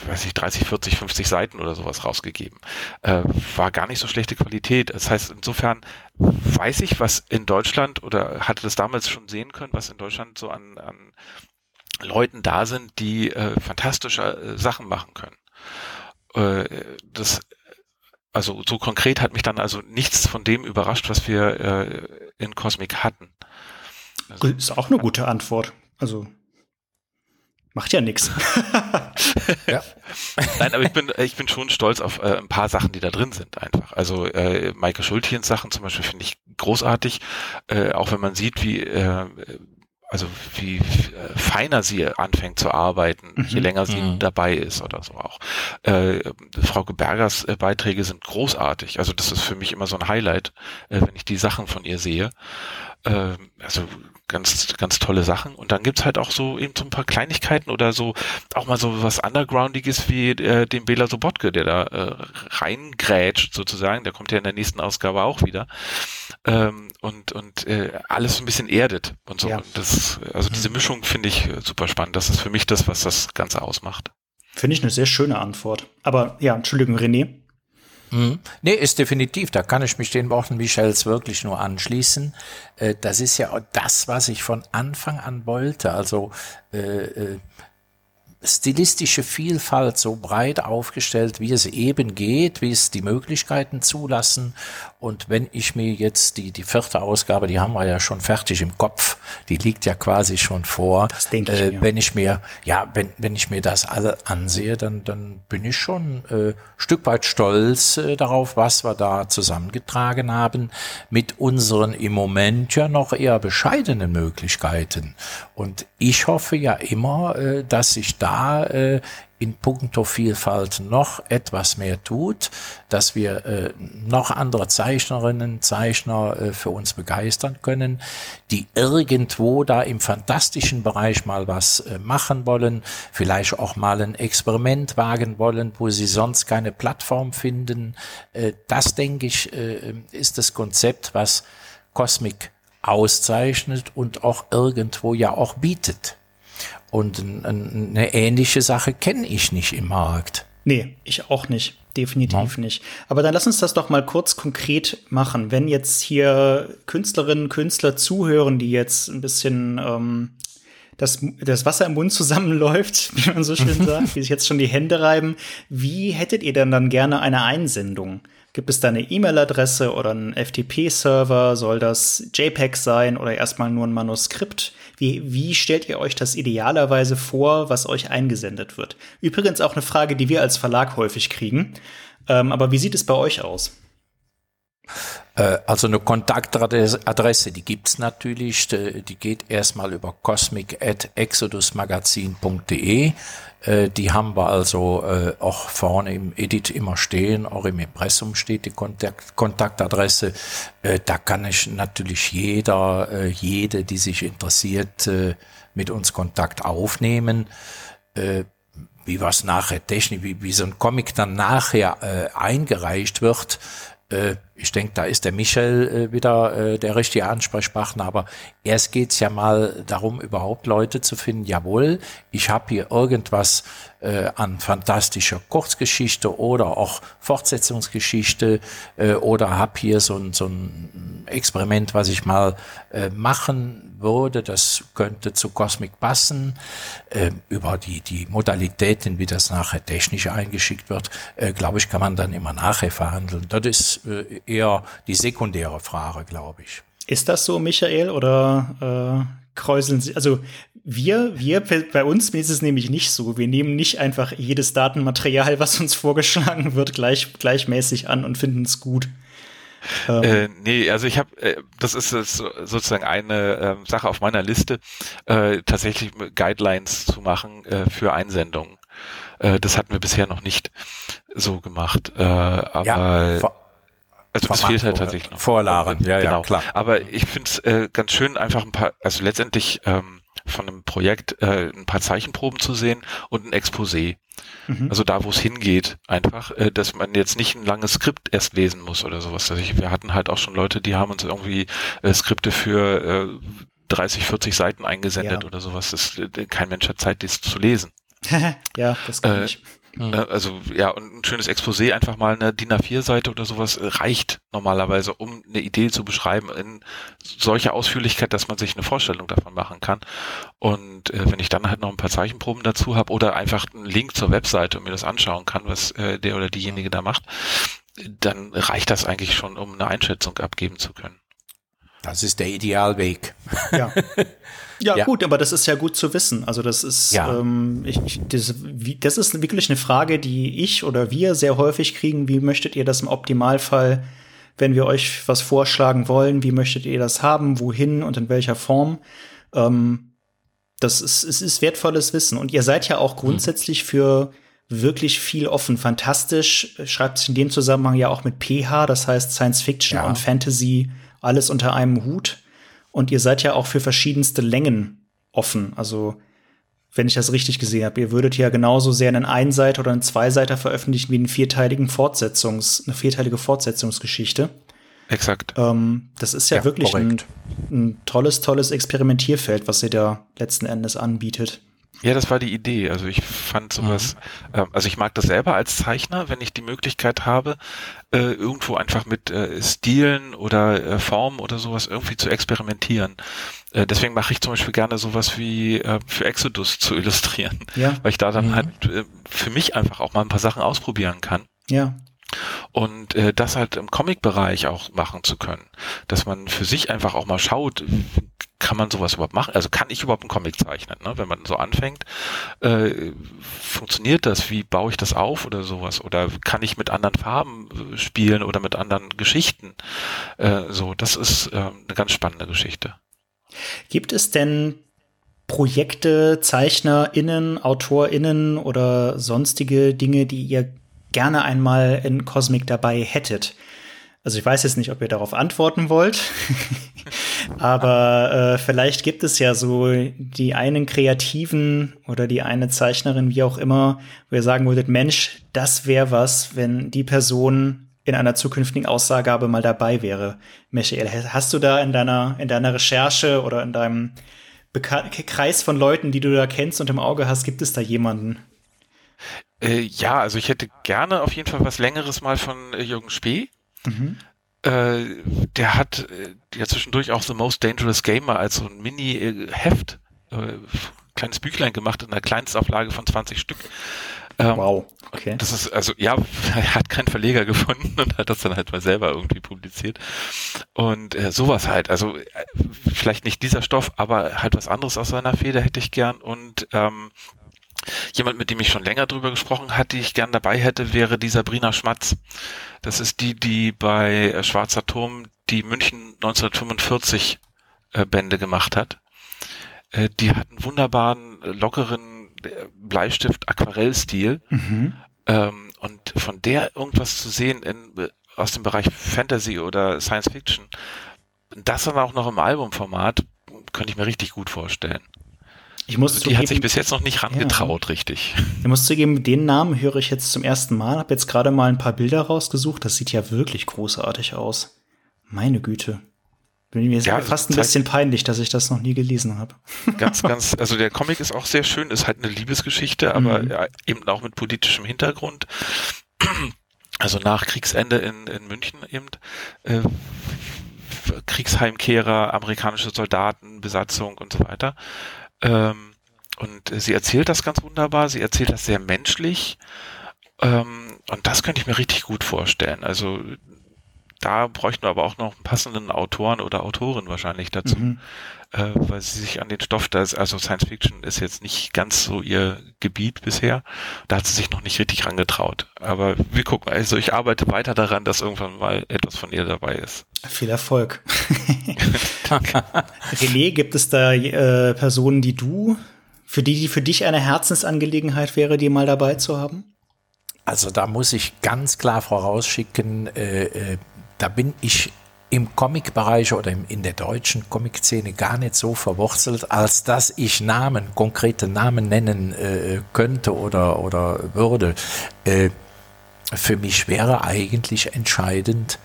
weiß ich, 30, 40, 50 Seiten oder sowas rausgegeben. Äh, war gar nicht so schlechte Qualität. Das heißt, insofern weiß ich, was in Deutschland oder hatte das damals schon sehen können, was in Deutschland so an, an Leuten da sind, die äh, fantastische äh, Sachen machen können. Äh, das also so konkret hat mich dann also nichts von dem überrascht, was wir äh, in Cosmic hatten. Also, ist auch eine gute Antwort. Also Macht ja nichts. ja. Nein, aber ich bin, ich bin schon stolz auf äh, ein paar Sachen, die da drin sind einfach. Also äh, Maike Schultjens Sachen zum Beispiel finde ich großartig, äh, auch wenn man sieht, wie äh, also wie äh, feiner sie anfängt zu arbeiten, mhm. je länger sie mhm. dabei ist oder so auch. Äh, Frau Gebergers äh, Beiträge sind großartig. Also das ist für mich immer so ein Highlight, äh, wenn ich die Sachen von ihr sehe. Äh, also ganz, ganz tolle Sachen. Und dann gibt's halt auch so eben so ein paar Kleinigkeiten oder so, auch mal so was Undergroundiges wie äh, den Bela Sobotke, der da äh, reingrätscht sozusagen. Der kommt ja in der nächsten Ausgabe auch wieder. Ähm, und und äh, alles so ein bisschen erdet und so. Ja. Und das, also diese mhm. Mischung finde ich äh, super spannend. Das ist für mich das, was das Ganze ausmacht. Finde ich eine sehr schöne Antwort. Aber ja, Entschuldigung, René. Mhm. Nee, ist definitiv. Da kann ich mich den Worten Michels wirklich nur anschließen. Äh, das ist ja das, was ich von Anfang an wollte. Also äh, äh, stilistische Vielfalt so breit aufgestellt, wie es eben geht, wie es die Möglichkeiten zulassen. Und wenn ich mir jetzt die, die vierte Ausgabe, die haben wir ja schon fertig im Kopf, die liegt ja quasi schon vor. Das denke ich, äh. Wenn ich mir, ja, wenn, wenn ich mir das alle ansehe, dann, dann bin ich schon äh, Stück weit stolz äh, darauf, was wir da zusammengetragen haben mit unseren im Moment ja noch eher bescheidenen Möglichkeiten. Und ich hoffe ja immer, äh, dass sich da äh, in puncto Vielfalt noch etwas mehr tut, dass wir äh, noch andere Zeichnerinnen, Zeichner äh, für uns begeistern können, die irgendwo da im fantastischen Bereich mal was äh, machen wollen, vielleicht auch mal ein Experiment wagen wollen, wo sie sonst keine Plattform finden. Äh, das, denke ich, äh, ist das Konzept, was Cosmic auszeichnet und auch irgendwo ja auch bietet. Und eine ähnliche Sache kenne ich nicht im Markt. Nee, ich auch nicht. Definitiv ja. nicht. Aber dann lass uns das doch mal kurz konkret machen. Wenn jetzt hier Künstlerinnen, Künstler zuhören, die jetzt ein bisschen ähm, das, das Wasser im Mund zusammenläuft, wie man so schön sagt, wie sich jetzt schon die Hände reiben. Wie hättet ihr denn dann gerne eine Einsendung? Gibt es da eine E-Mail-Adresse oder einen FTP-Server? Soll das JPEG sein oder erstmal nur ein Manuskript? Wie, wie stellt ihr euch das idealerweise vor, was euch eingesendet wird? Übrigens auch eine Frage, die wir als Verlag häufig kriegen. Ähm, aber wie sieht es bei euch aus? Äh, also eine Kontaktadresse, die gibt's natürlich, die geht erstmal über cosmic.exodusmagazin.de. Äh, die haben wir also äh, auch vorne im Edit immer stehen, auch im Impressum steht die Kontakt Kontaktadresse. Da kann ich natürlich jeder, jede, die sich interessiert, mit uns Kontakt aufnehmen wie was nachher technisch, wie, so ein Comic dann nachher äh, eingereicht wird, äh, ich denke, da ist der Michel äh, wieder äh, der richtige Ansprechpartner, aber erst geht's ja mal darum, überhaupt Leute zu finden, jawohl, ich habe hier irgendwas äh, an fantastischer Kurzgeschichte oder auch Fortsetzungsgeschichte äh, oder habe hier so ein, so ein Experiment, was ich mal äh, machen würde, das könnte zu Cosmic passen. Äh, über die, die Modalitäten, wie das nachher technisch eingeschickt wird, äh, glaube ich, kann man dann immer nachher verhandeln. Das ist äh, eher die sekundäre Frage, glaube ich. Ist das so, Michael, oder äh, kräuseln Sie? Also wir, wir, bei uns ist es nämlich nicht so. Wir nehmen nicht einfach jedes Datenmaterial, was uns vorgeschlagen wird, gleich, gleichmäßig an und finden es gut. Ähm. Äh, nee, also ich habe, äh, das ist äh, sozusagen eine äh, Sache auf meiner Liste, äh, tatsächlich Guidelines zu machen äh, für Einsendungen. Äh, das hatten wir bisher noch nicht so gemacht. Äh, aber ja, also das fehlt halt tatsächlich noch. Vorlagen, ja, genau. ja, klar. Aber ich finde es äh, ganz schön, einfach ein paar, also letztendlich ähm, von einem Projekt äh, ein paar Zeichenproben zu sehen und ein Exposé. Mhm. Also da, wo es hingeht, einfach, äh, dass man jetzt nicht ein langes Skript erst lesen muss oder sowas. Also ich, wir hatten halt auch schon Leute, die haben uns irgendwie äh, Skripte für äh, 30, 40 Seiten eingesendet ja. oder sowas. Das, äh, kein Mensch hat Zeit, das zu lesen. ja, das kann äh, ich. Mhm. Also ja, und ein schönes Exposé, einfach mal eine DIN A4-Seite oder sowas äh, reicht normalerweise, um eine Idee zu beschreiben in solcher Ausführlichkeit, dass man sich eine Vorstellung davon machen kann. Und äh, wenn ich dann halt noch ein paar Zeichenproben dazu habe oder einfach einen Link zur Webseite und mir das anschauen kann, was äh, der oder diejenige da macht, dann reicht das eigentlich schon, um eine Einschätzung abgeben zu können. Das ist der Idealweg. Ja. Ja, ja, gut, aber das ist ja gut zu wissen. Also das ist, ja. ähm, ich, ich, das, wie, das ist wirklich eine Frage, die ich oder wir sehr häufig kriegen. Wie möchtet ihr das im Optimalfall, wenn wir euch was vorschlagen wollen, wie möchtet ihr das haben, wohin und in welcher Form? Ähm, das ist, es ist wertvolles Wissen. Und ihr seid ja auch grundsätzlich für wirklich viel offen. Fantastisch schreibt sich in dem Zusammenhang ja auch mit PH, das heißt Science Fiction ja. und Fantasy, alles unter einem Hut. Und ihr seid ja auch für verschiedenste Längen offen. Also, wenn ich das richtig gesehen habe, ihr würdet ja genauso sehr einen Einseiter oder einen Zweiseiter veröffentlichen wie einen vierteiligen Fortsetzungs, eine vierteilige Fortsetzungsgeschichte. Exakt. Ähm, das ist ja, ja wirklich ein, ein, tolles, tolles Experimentierfeld, was ihr da letzten Endes anbietet. Ja, das war die Idee. Also ich fand sowas, mhm. äh, also ich mag das selber als Zeichner, wenn ich die Möglichkeit habe, äh, irgendwo einfach mit äh, Stilen oder äh, Formen oder sowas irgendwie zu experimentieren. Äh, deswegen mache ich zum Beispiel gerne sowas wie äh, für Exodus zu illustrieren, ja. weil ich da dann mhm. halt für mich einfach auch mal ein paar Sachen ausprobieren kann. Ja und äh, das halt im Comic-Bereich auch machen zu können, dass man für sich einfach auch mal schaut, kann man sowas überhaupt machen? Also kann ich überhaupt einen Comic zeichnen? Ne? Wenn man so anfängt, äh, funktioniert das? Wie baue ich das auf oder sowas? Oder kann ich mit anderen Farben äh, spielen oder mit anderen Geschichten? Äh, so, das ist äh, eine ganz spannende Geschichte. Gibt es denn Projekte, ZeichnerInnen, AutorInnen oder sonstige Dinge, die ihr gerne einmal in Cosmic dabei hättet? Also ich weiß jetzt nicht, ob ihr darauf antworten wollt, aber äh, vielleicht gibt es ja so die einen Kreativen oder die eine Zeichnerin, wie auch immer, wo ihr sagen würdet, Mensch, das wäre was, wenn die Person in einer zukünftigen Aussagegabe mal dabei wäre. Michael, hast du da in deiner, in deiner Recherche oder in deinem Bekan Kreis von Leuten, die du da kennst und im Auge hast, gibt es da jemanden? Äh, ja, also ich hätte gerne auf jeden Fall was Längeres mal von äh, Jürgen Spee. Mhm. Äh, der hat äh, ja zwischendurch auch The Most Dangerous Gamer als so ein Mini-Heft äh, kleines Büchlein gemacht in einer Kleinstauflage von 20 Stück. Ähm, wow, okay. Das ist, also ja, er hat keinen Verleger gefunden und hat das dann halt mal selber irgendwie publiziert. Und äh, sowas halt, also äh, vielleicht nicht dieser Stoff, aber halt was anderes aus seiner Feder hätte ich gern. Und ähm, Jemand, mit dem ich schon länger drüber gesprochen hatte, die ich gern dabei hätte, wäre die Sabrina Schmatz. Das ist die, die bei Schwarzer Turm die München 1945 äh, Bände gemacht hat. Äh, die hat einen wunderbaren, lockeren äh, Bleistift-Aquarellstil. Mhm. Ähm, und von der irgendwas zu sehen in, aus dem Bereich Fantasy oder Science Fiction, das dann auch noch im Albumformat, könnte ich mir richtig gut vorstellen. Ich muss also die hat sich bis jetzt noch nicht rangetraut, ja. richtig. Ich muss zugeben, den Namen höre ich jetzt zum ersten Mal, habe jetzt gerade mal ein paar Bilder rausgesucht. Das sieht ja wirklich großartig aus. Meine Güte. Bin mir ja, fast ein bisschen peinlich, dass ich das noch nie gelesen habe. Ganz, ganz, also der Comic ist auch sehr schön, ist halt eine Liebesgeschichte, aber mhm. ja, eben auch mit politischem Hintergrund. Also nach Kriegsende in, in München eben. Äh, Kriegsheimkehrer, amerikanische Soldaten, Besatzung und so weiter. Ähm, und sie erzählt das ganz wunderbar. Sie erzählt das sehr menschlich. Ähm, und das könnte ich mir richtig gut vorstellen. Also da bräuchten wir aber auch noch einen passenden Autoren oder Autorin wahrscheinlich dazu, mhm. äh, weil sie sich an den Stoff, das, also Science Fiction ist jetzt nicht ganz so ihr Gebiet bisher. Da hat sie sich noch nicht richtig rangetraut. Aber wir gucken, also ich arbeite weiter daran, dass irgendwann mal etwas von ihr dabei ist. Viel Erfolg. René, gibt es da äh, Personen, die du, für die, die für dich eine Herzensangelegenheit wäre, die mal dabei zu haben? Also da muss ich ganz klar vorausschicken, äh, äh, da bin ich im Comic-Bereich oder im, in der deutschen Comic-Szene gar nicht so verwurzelt, als dass ich Namen, konkrete Namen nennen äh, könnte oder, oder würde. Äh, für mich wäre eigentlich entscheidend,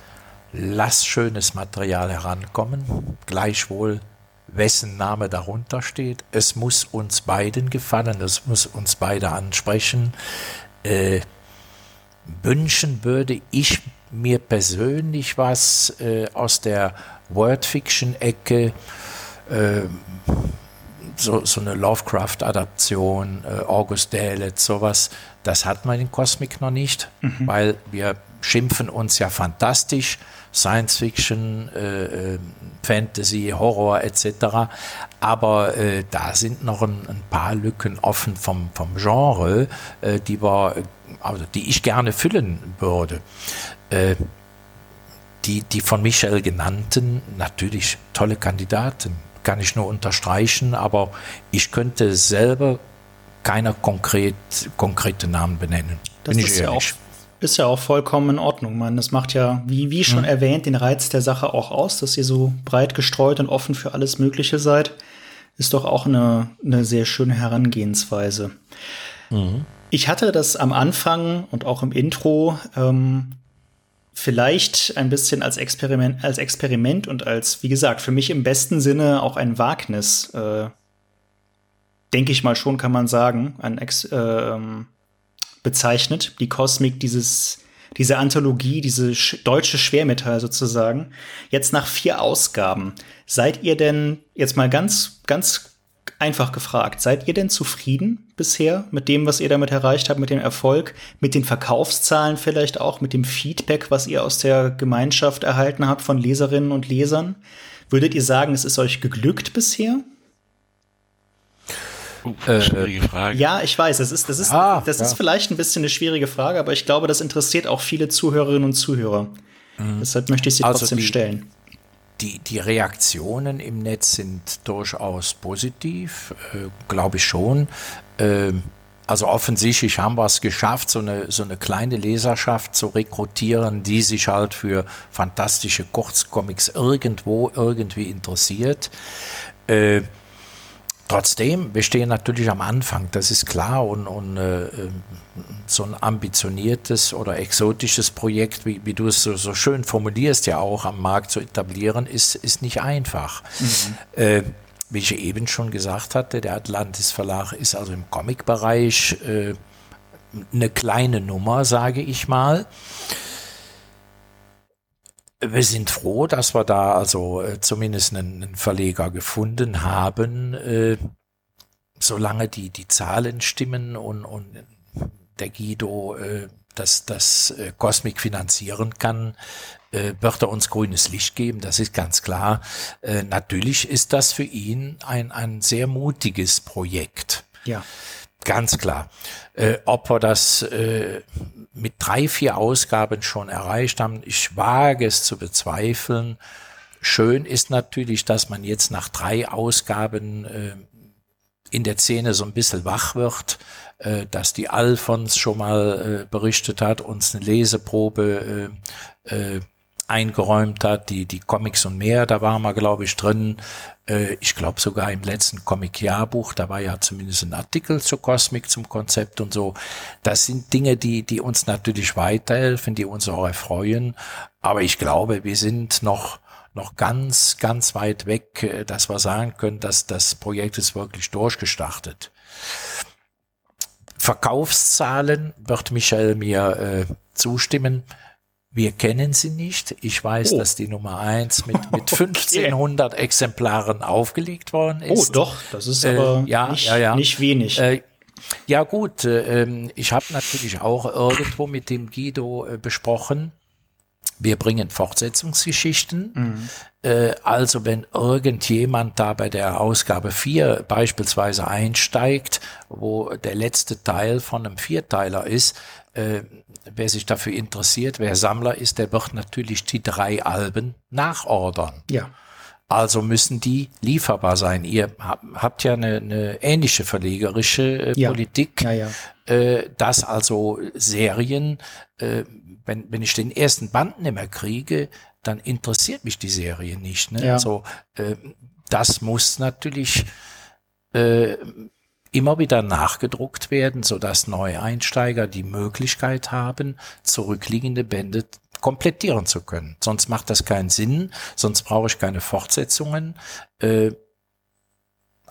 lass schönes Material herankommen, gleichwohl wessen Name darunter steht. Es muss uns beiden gefallen, es muss uns beide ansprechen. Äh, wünschen würde ich mir persönlich was äh, aus der Word-Fiction-Ecke, äh, so, so eine Lovecraft-Adaption, äh, August Dalet, sowas, das hat man in Cosmic noch nicht, mhm. weil wir schimpfen uns ja fantastisch, Science Fiction, äh, äh Fantasy, Horror etc. Aber äh, da sind noch ein, ein, paar Lücken offen vom, vom Genre, äh, die, wir, also die ich gerne füllen würde. Äh, die, die von Michel genannten, natürlich tolle Kandidaten, kann ich nur unterstreichen, aber ich könnte selber keiner konkret, konkrete Namen benennen. Das Bin ist ja auch ist ja auch vollkommen in Ordnung. Man, das macht ja, wie, wie schon mhm. erwähnt, den Reiz der Sache auch aus, dass ihr so breit gestreut und offen für alles Mögliche seid. Ist doch auch eine, eine sehr schöne Herangehensweise. Mhm. Ich hatte das am Anfang und auch im Intro ähm, vielleicht ein bisschen als Experiment, als Experiment und als, wie gesagt, für mich im besten Sinne auch ein Wagnis, äh, denke ich mal schon, kann man sagen, ein Ex äh, bezeichnet. Die Kosmik, dieses, diese Anthologie, diese sch deutsche Schwermetall sozusagen. Jetzt nach vier Ausgaben. Seid ihr denn, jetzt mal ganz, ganz einfach gefragt, seid ihr denn zufrieden bisher mit dem, was ihr damit erreicht habt, mit dem Erfolg, mit den Verkaufszahlen vielleicht auch, mit dem Feedback, was ihr aus der Gemeinschaft erhalten habt von Leserinnen und Lesern? Würdet ihr sagen, es ist euch geglückt bisher? Uh, schwierige Frage. Ja, ich weiß, das ist, das ist, ah, das ja. ist vielleicht ein bisschen eine schwierige Frage, aber ich glaube, das interessiert auch viele Zuhörerinnen und Zuhörer. Mhm. Deshalb möchte ich sie also trotzdem die, stellen die, die Reaktionen im Netz sind durchaus positiv, äh, glaube ich schon. Äh, also offensichtlich haben wir es geschafft, so eine, so eine kleine Leserschaft zu rekrutieren, die sich halt für fantastische Kurzcomics irgendwo irgendwie interessiert. Äh, Trotzdem, wir stehen natürlich am Anfang, das ist klar, und, und äh, ähm, so ein ambitioniertes oder exotisches Projekt, wie, wie du es so, so, schön formulierst, ja auch am Markt zu etablieren, ist, ist nicht einfach. Mhm. Äh, wie ich eben schon gesagt hatte, der Atlantis Verlag ist also im Comic-Bereich äh, eine kleine Nummer, sage ich mal. Wir sind froh, dass wir da also äh, zumindest einen, einen, Verleger gefunden haben, äh, solange die, die Zahlen stimmen und, und der Guido äh, das, das äh, Cosmic finanzieren kann, äh, wird er uns grünes Licht geben, das ist ganz klar. Äh, natürlich ist das für ihn ein, ein sehr mutiges Projekt. Ja. Ganz klar. Äh, ob wir das äh, mit drei, vier Ausgaben schon erreicht haben, ich wage es zu bezweifeln. Schön ist natürlich, dass man jetzt nach drei Ausgaben äh, in der Szene so ein bisschen wach wird, äh, dass die Alfons schon mal äh, berichtet hat, uns eine Leseprobe äh, äh, eingeräumt hat, die, die Comics und mehr, da waren wir, glaube ich, drin. Äh, ich glaube sogar im letzten Comic-Jahrbuch, da war ja zumindest ein Artikel zur Cosmic, zum Konzept und so. Das sind Dinge, die, die uns natürlich weiterhelfen, die uns auch erfreuen. Aber ich glaube, wir sind noch, noch ganz, ganz weit weg, äh, dass wir sagen können, dass das Projekt ist wirklich durchgestartet. Verkaufszahlen wird Michael mir äh, zustimmen. Wir kennen sie nicht. Ich weiß, oh. dass die Nummer eins mit, mit 1500 okay. Exemplaren aufgelegt worden oh, ist. Oh, doch, das ist äh, aber äh, ja, nicht, ja, ja. nicht wenig. Äh, ja gut, äh, ähm, ich habe natürlich auch irgendwo mit dem Guido äh, besprochen, wir bringen Fortsetzungsgeschichten. Mhm. Äh, also wenn irgendjemand da bei der Ausgabe 4 beispielsweise einsteigt, wo der letzte Teil von einem Vierteiler ist, äh, wer sich dafür interessiert, wer Sammler ist, der wird natürlich die drei Alben nachordern. Ja. Also müssen die lieferbar sein. Ihr habt ja eine, eine ähnliche verlegerische äh, ja. Politik, ja, ja. Äh, dass also Serien, äh, wenn, wenn ich den ersten Band nicht mehr kriege, dann interessiert mich die Serie nicht. Ne? Ja. Also äh, das muss natürlich äh, immer wieder nachgedruckt werden, so dass Neueinsteiger die Möglichkeit haben, zurückliegende Bände komplettieren zu können. Sonst macht das keinen Sinn, sonst brauche ich keine Fortsetzungen. Äh,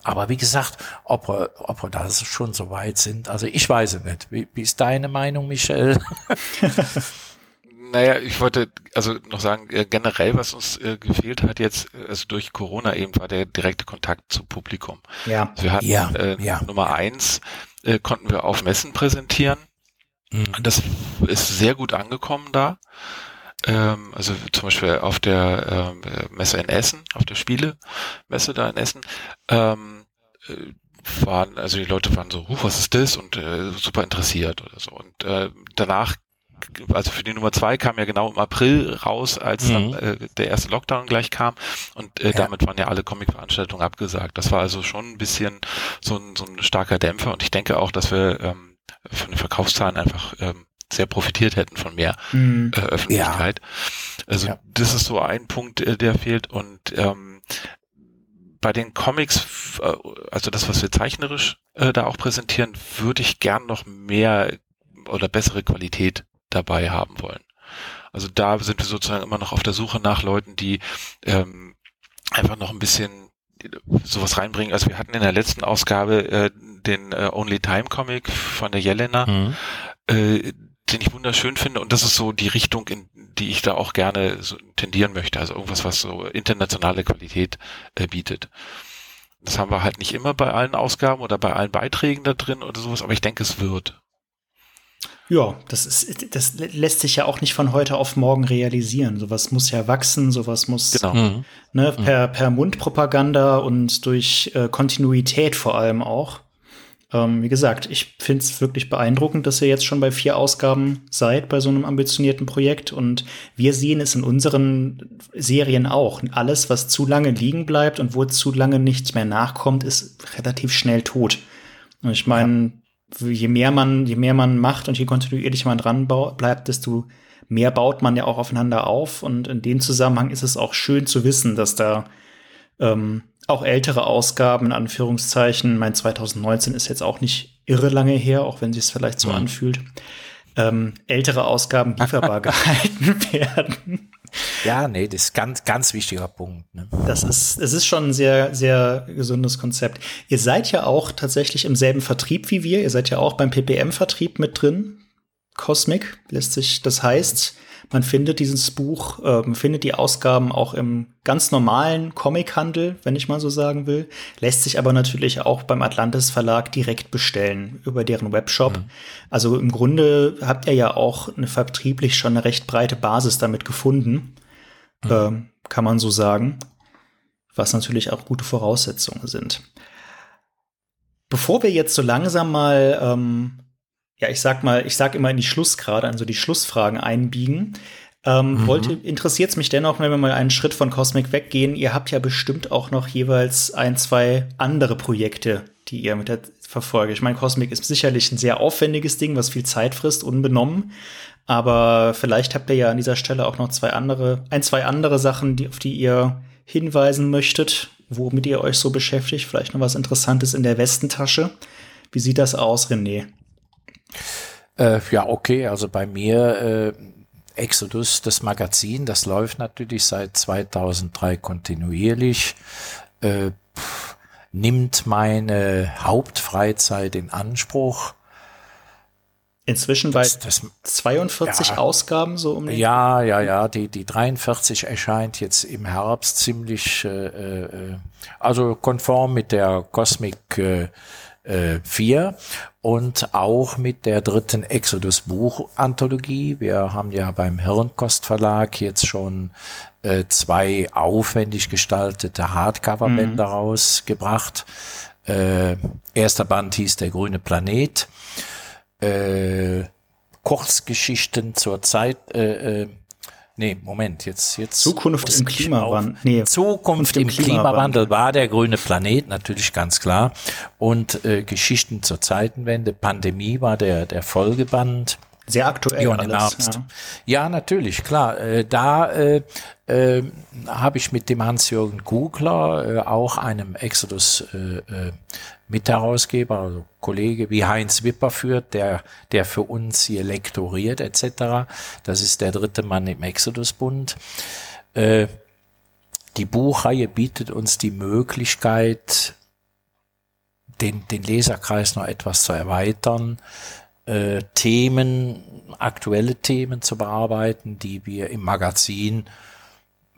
aber wie gesagt, ob wir, ob wir da schon so weit sind, also ich weiß es nicht. Wie, wie ist deine Meinung, Michel? Naja, ich wollte also noch sagen, äh, generell, was uns äh, gefehlt hat jetzt, also durch Corona eben, war der direkte Kontakt zum Publikum. Ja. Also wir hatten ja, äh, ja. Nummer eins, äh, konnten wir auf Messen präsentieren. Mhm. Das ist sehr gut angekommen da. Ähm, also zum Beispiel auf der ähm, Messe in Essen, auf der Spiele-Messe da in Essen. Ähm, äh, waren, also die Leute waren so, huh, was ist das? Und äh, super interessiert oder so. Und äh, danach also für die Nummer zwei kam ja genau im April raus, als mhm. dann äh, der erste Lockdown gleich kam und äh, ja. damit waren ja alle Comic-Veranstaltungen abgesagt. Das war also schon ein bisschen so ein, so ein starker Dämpfer und ich denke auch, dass wir ähm, von den Verkaufszahlen einfach ähm, sehr profitiert hätten von mehr mhm. äh, Öffentlichkeit. Ja. Also ja. das ist so ein Punkt, äh, der fehlt und ähm, bei den Comics, äh, also das, was wir zeichnerisch äh, da auch präsentieren, würde ich gern noch mehr oder bessere Qualität dabei haben wollen. Also da sind wir sozusagen immer noch auf der Suche nach Leuten, die ähm, einfach noch ein bisschen sowas reinbringen. Also wir hatten in der letzten Ausgabe äh, den äh, Only Time Comic von der Jelena, mhm. äh, den ich wunderschön finde und das ist so die Richtung, in die ich da auch gerne so tendieren möchte. Also irgendwas, was so internationale Qualität äh, bietet. Das haben wir halt nicht immer bei allen Ausgaben oder bei allen Beiträgen da drin oder sowas, aber ich denke, es wird. Ja, das ist, das lässt sich ja auch nicht von heute auf morgen realisieren. Sowas muss ja wachsen, sowas muss genau. Mhm. ne, mhm. per, per Mundpropaganda und durch äh, Kontinuität vor allem auch. Ähm, wie gesagt, ich finde es wirklich beeindruckend, dass ihr jetzt schon bei vier Ausgaben seid bei so einem ambitionierten Projekt. Und wir sehen es in unseren Serien auch. Alles, was zu lange liegen bleibt und wo zu lange nichts mehr nachkommt, ist relativ schnell tot. Und ich meine, je mehr man, je mehr man macht und je kontinuierlich man dran bleibt, desto mehr baut man ja auch aufeinander auf. Und in dem Zusammenhang ist es auch schön zu wissen, dass da ähm, auch ältere Ausgaben, in Anführungszeichen, mein 2019 ist jetzt auch nicht irre lange her, auch wenn sich es vielleicht so ja. anfühlt, ähm, ältere Ausgaben lieferbar gehalten werden. Ja, nee, das ist ganz, ganz wichtiger Punkt. Ne? Das ist, es ist schon ein sehr, sehr gesundes Konzept. Ihr seid ja auch tatsächlich im selben Vertrieb wie wir. Ihr seid ja auch beim PPM-Vertrieb mit drin. Cosmic lässt sich, das heißt, man findet dieses Buch, äh, man findet die Ausgaben auch im ganz normalen Comichandel, wenn ich mal so sagen will, lässt sich aber natürlich auch beim Atlantis Verlag direkt bestellen über deren Webshop. Mhm. Also im Grunde habt ihr ja auch eine vertrieblich schon eine recht breite Basis damit gefunden, mhm. äh, kann man so sagen, was natürlich auch gute Voraussetzungen sind. Bevor wir jetzt so langsam mal ähm, ja, ich sag mal, ich sag immer in die Schlussgrade, also die Schlussfragen einbiegen. Ähm, mhm. wollte, interessiert es mich dennoch, wenn wir mal einen Schritt von Cosmic weggehen. Ihr habt ja bestimmt auch noch jeweils ein, zwei andere Projekte, die ihr mit der verfolgt. Ich meine, Cosmic ist sicherlich ein sehr aufwendiges Ding, was viel Zeit frisst, unbenommen. Aber vielleicht habt ihr ja an dieser Stelle auch noch zwei andere, ein, zwei andere Sachen, die, auf die ihr hinweisen möchtet, womit ihr euch so beschäftigt. Vielleicht noch was Interessantes in der Westentasche. Wie sieht das aus, René? Äh, ja, okay, also bei mir äh, Exodus, das Magazin, das läuft natürlich seit 2003 kontinuierlich, äh, pff, nimmt meine Hauptfreizeit in Anspruch. Inzwischen bei das, das, 42 ja, Ausgaben so um Ja, ja, ja, die, die 43 erscheint jetzt im Herbst ziemlich, äh, äh, also konform mit der Cosmic äh, 4 und auch mit der dritten Exodus Buch Anthologie. Wir haben ja beim Hirnkost Verlag jetzt schon äh, zwei aufwendig gestaltete Hardcover-Bände mhm. rausgebracht. Äh, erster Band hieß Der grüne Planet. Äh, Kurzgeschichten zur Zeit, äh, äh, Nee, Moment, jetzt, jetzt. Zukunft im Klimawandel. Nee, Zukunft im Klimawandel. Klimawandel war der grüne Planet, natürlich ganz klar. Und äh, Geschichten zur Zeitenwende, Pandemie war der, der Folgeband. Sehr aktuell ja, alles. Ja. ja, natürlich, klar. Äh, da äh, äh, habe ich mit dem Hans-Jürgen Kugler, äh, auch einem Exodus äh, äh, also Kollege wie Heinz Wipper führt, der, der für uns hier lektoriert etc. Das ist der dritte Mann im Exodus-Bund. Die Buchreihe bietet uns die Möglichkeit, den, den Leserkreis noch etwas zu erweitern, äh, Themen, aktuelle Themen zu bearbeiten, die wir im Magazin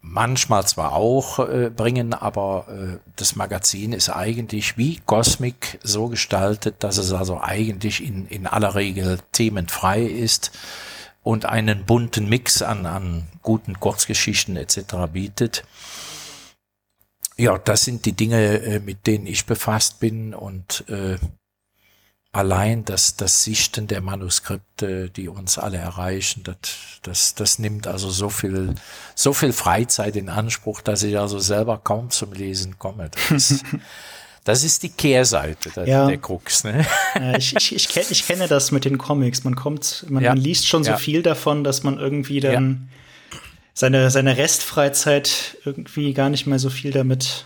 manchmal zwar auch äh, bringen, aber äh, das Magazin ist eigentlich wie Cosmic so gestaltet, dass es also eigentlich in, in aller Regel themenfrei ist und einen bunten Mix an, an guten Kurzgeschichten etc. bietet. Ja, das sind die Dinge, äh, mit denen ich befasst bin und äh, allein das, das Sichten der Manuskripte, die uns alle erreichen, das, das, das nimmt also so viel, so viel Freizeit in Anspruch, dass ich also selber kaum zum Lesen komme. Das ist, das ist die Kehrseite der, ja. der Krux. Ne? Ja, ich, ich, ich, kenn, ich kenne das mit den Comics. Man kommt, man, ja. man liest schon so viel davon, dass man irgendwie dann seine, seine Restfreizeit irgendwie gar nicht mehr so viel damit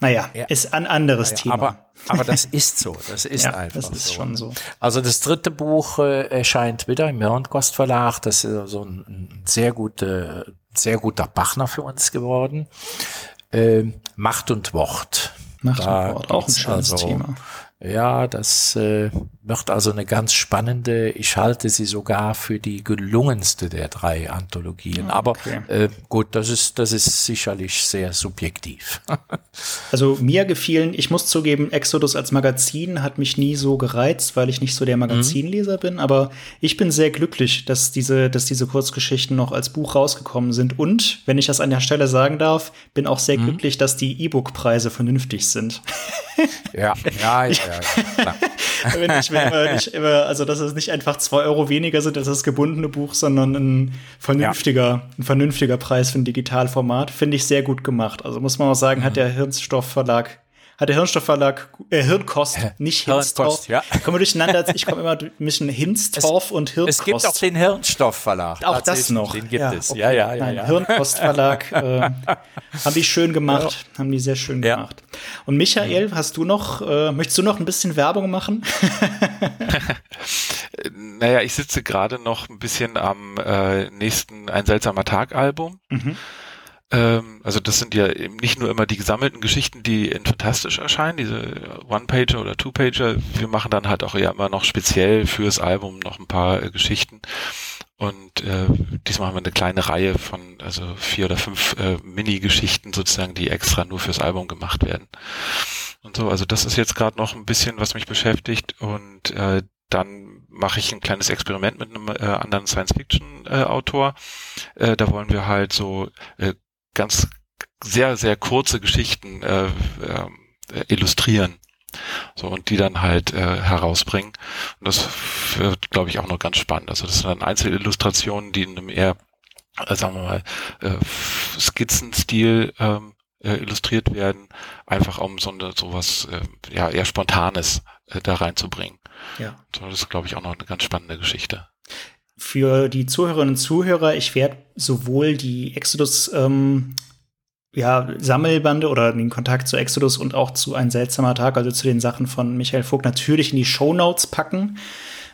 naja, ja. ist ein anderes naja, Thema. Aber, aber das ist so. Das ist ja, einfach das ist so. schon so. Also das dritte Buch äh, erscheint wieder im Hirnkost Verlag. Das ist so ein, ein sehr guter, sehr guter Bachner für uns geworden. Äh, Macht und Wort. Macht da und Wort, auch ein schönes also, Thema. Ja, das äh, wird also eine ganz spannende, ich halte sie sogar für die gelungenste der drei Anthologien. Ah, okay. Aber äh, gut, das ist, das ist sicherlich sehr subjektiv. also mir gefielen, ich muss zugeben, Exodus als Magazin hat mich nie so gereizt, weil ich nicht so der mhm. Magazinleser mhm. bin. Aber ich bin sehr glücklich, dass diese, dass diese Kurzgeschichten noch als Buch rausgekommen sind. Und, wenn ich das an der Stelle sagen darf, bin auch sehr mhm. glücklich, dass die E-Book-Preise vernünftig sind. ja, ja, ja, ja, wenn ich immer, nicht immer, also dass es nicht einfach zwei Euro weniger sind als das gebundene Buch, sondern ein vernünftiger, ja. ein vernünftiger Preis für ein Digitalformat, finde ich sehr gut gemacht. Also muss man auch sagen, mhm. hat der Hirnstoff-Verlag hat der Hirnstoffverlag, äh, Hirnkost, nicht Hinstorf. Ja. Ich komme durcheinander, ich komme immer zwischen Hinstorf und Hirnkost. Es gibt auch den Hirnstoffverlag. Auch das noch. Den gibt ja, es. Okay. Ja, ja, ja. Nein, ja. Hirnkostverlag äh, haben die schön gemacht, ja. haben die sehr schön ja. gemacht. Und Michael, hast du noch, äh, möchtest du noch ein bisschen Werbung machen? naja, ich sitze gerade noch ein bisschen am äh, nächsten Ein seltsamer Tag Album. Mhm. Ähm, also das sind ja eben nicht nur immer die gesammelten Geschichten, die in Fantastisch erscheinen, diese One-Pager oder Two-Pager. Wir machen dann halt auch ja immer noch speziell fürs Album noch ein paar äh, Geschichten. Und äh, diesmal haben wir eine kleine Reihe von, also vier oder fünf äh, Mini-Geschichten sozusagen, die extra nur fürs Album gemacht werden. Und so, also das ist jetzt gerade noch ein bisschen, was mich beschäftigt. Und äh, dann mache ich ein kleines Experiment mit einem äh, anderen Science-Fiction-Autor. Äh, äh, da wollen wir halt so äh, ganz sehr, sehr kurze Geschichten äh, äh, illustrieren. So, und die dann halt äh, herausbringen. Und das wird, glaube ich, auch noch ganz spannend. Also das sind dann Einzelillustrationen, die in einem eher, äh, sagen wir mal, äh, Skizzenstil ähm, äh, illustriert werden, einfach um so eine, sowas äh, ja eher Spontanes äh, da reinzubringen. Ja. So, das ist, glaube ich, auch noch eine ganz spannende Geschichte. Für die Zuhörerinnen und Zuhörer, ich werde sowohl die Exodus ähm, ja, Sammelbande oder den Kontakt zu Exodus und auch zu Ein seltsamer Tag, also zu den Sachen von Michael Vogt, natürlich in die Show Notes packen.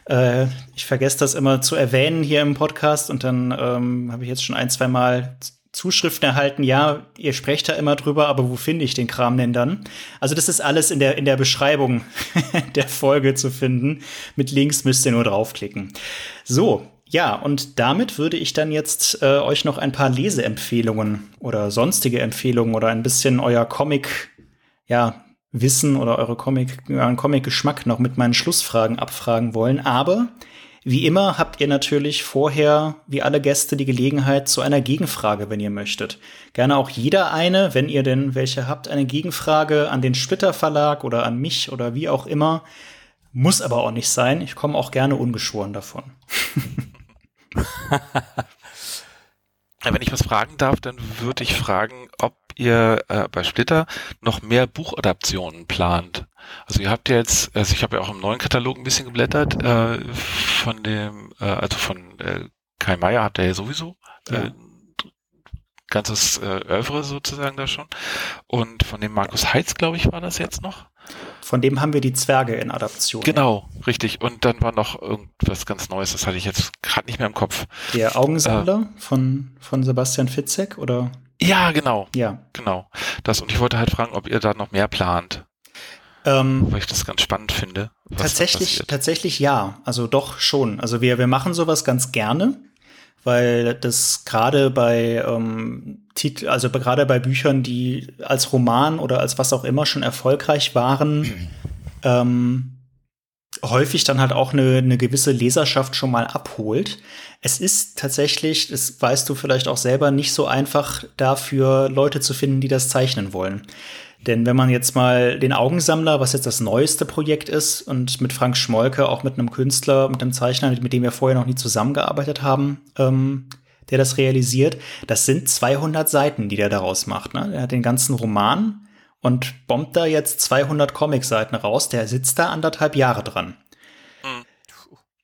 Äh, ich vergesse das immer zu erwähnen hier im Podcast und dann ähm, habe ich jetzt schon ein, zwei Mal Zuschriften erhalten, ja, ihr sprecht da immer drüber, aber wo finde ich den Kram denn dann? Also das ist alles in der, in der Beschreibung der Folge zu finden. Mit Links müsst ihr nur draufklicken. So, ja, und damit würde ich dann jetzt äh, euch noch ein paar Leseempfehlungen oder sonstige Empfehlungen oder ein bisschen euer Comic, ja, Wissen oder eure Comic, euren Comic-Geschmack noch mit meinen Schlussfragen abfragen wollen. Aber wie immer habt ihr natürlich vorher, wie alle Gäste, die Gelegenheit zu einer Gegenfrage, wenn ihr möchtet. Gerne auch jeder eine, wenn ihr denn welche habt, eine Gegenfrage an den Splitter Verlag oder an mich oder wie auch immer. Muss aber auch nicht sein. Ich komme auch gerne ungeschoren davon. Wenn ich was fragen darf, dann würde ich fragen, ob ihr äh, bei Splitter noch mehr Buchadaptionen plant. Also ihr habt jetzt, also ich habe ja auch im neuen Katalog ein bisschen geblättert, äh, von dem, äh, also von äh, Kai Meier habt ihr ja sowieso äh, ja. ganzes äh, Oeuvre sozusagen da schon. Und von dem Markus Heitz, glaube ich, war das jetzt noch. Von dem haben wir die Zwerge in Adaption. Genau, richtig. Und dann war noch irgendwas ganz Neues, das hatte ich jetzt gerade nicht mehr im Kopf. Der Augensammler äh, von, von Sebastian Fitzek, oder? Ja, genau. Ja. Genau. Das, und ich wollte halt fragen, ob ihr da noch mehr plant. Ähm, weil ich das ganz spannend finde. Tatsächlich, tatsächlich ja. Also doch schon. Also wir, wir machen sowas ganz gerne, weil das gerade bei ähm, Titel, also gerade bei Büchern, die als Roman oder als was auch immer schon erfolgreich waren, ähm, häufig dann halt auch eine, eine gewisse Leserschaft schon mal abholt. Es ist tatsächlich, das weißt du vielleicht auch selber, nicht so einfach dafür Leute zu finden, die das zeichnen wollen. Denn wenn man jetzt mal den Augensammler, was jetzt das neueste Projekt ist, und mit Frank Schmolke, auch mit einem Künstler, mit einem Zeichner, mit dem wir vorher noch nie zusammengearbeitet haben, ähm, der das realisiert, das sind 200 Seiten, die der daraus macht. Ne? Er hat den ganzen Roman und bombt da jetzt 200 Comicseiten raus. Der sitzt da anderthalb Jahre dran. Hm.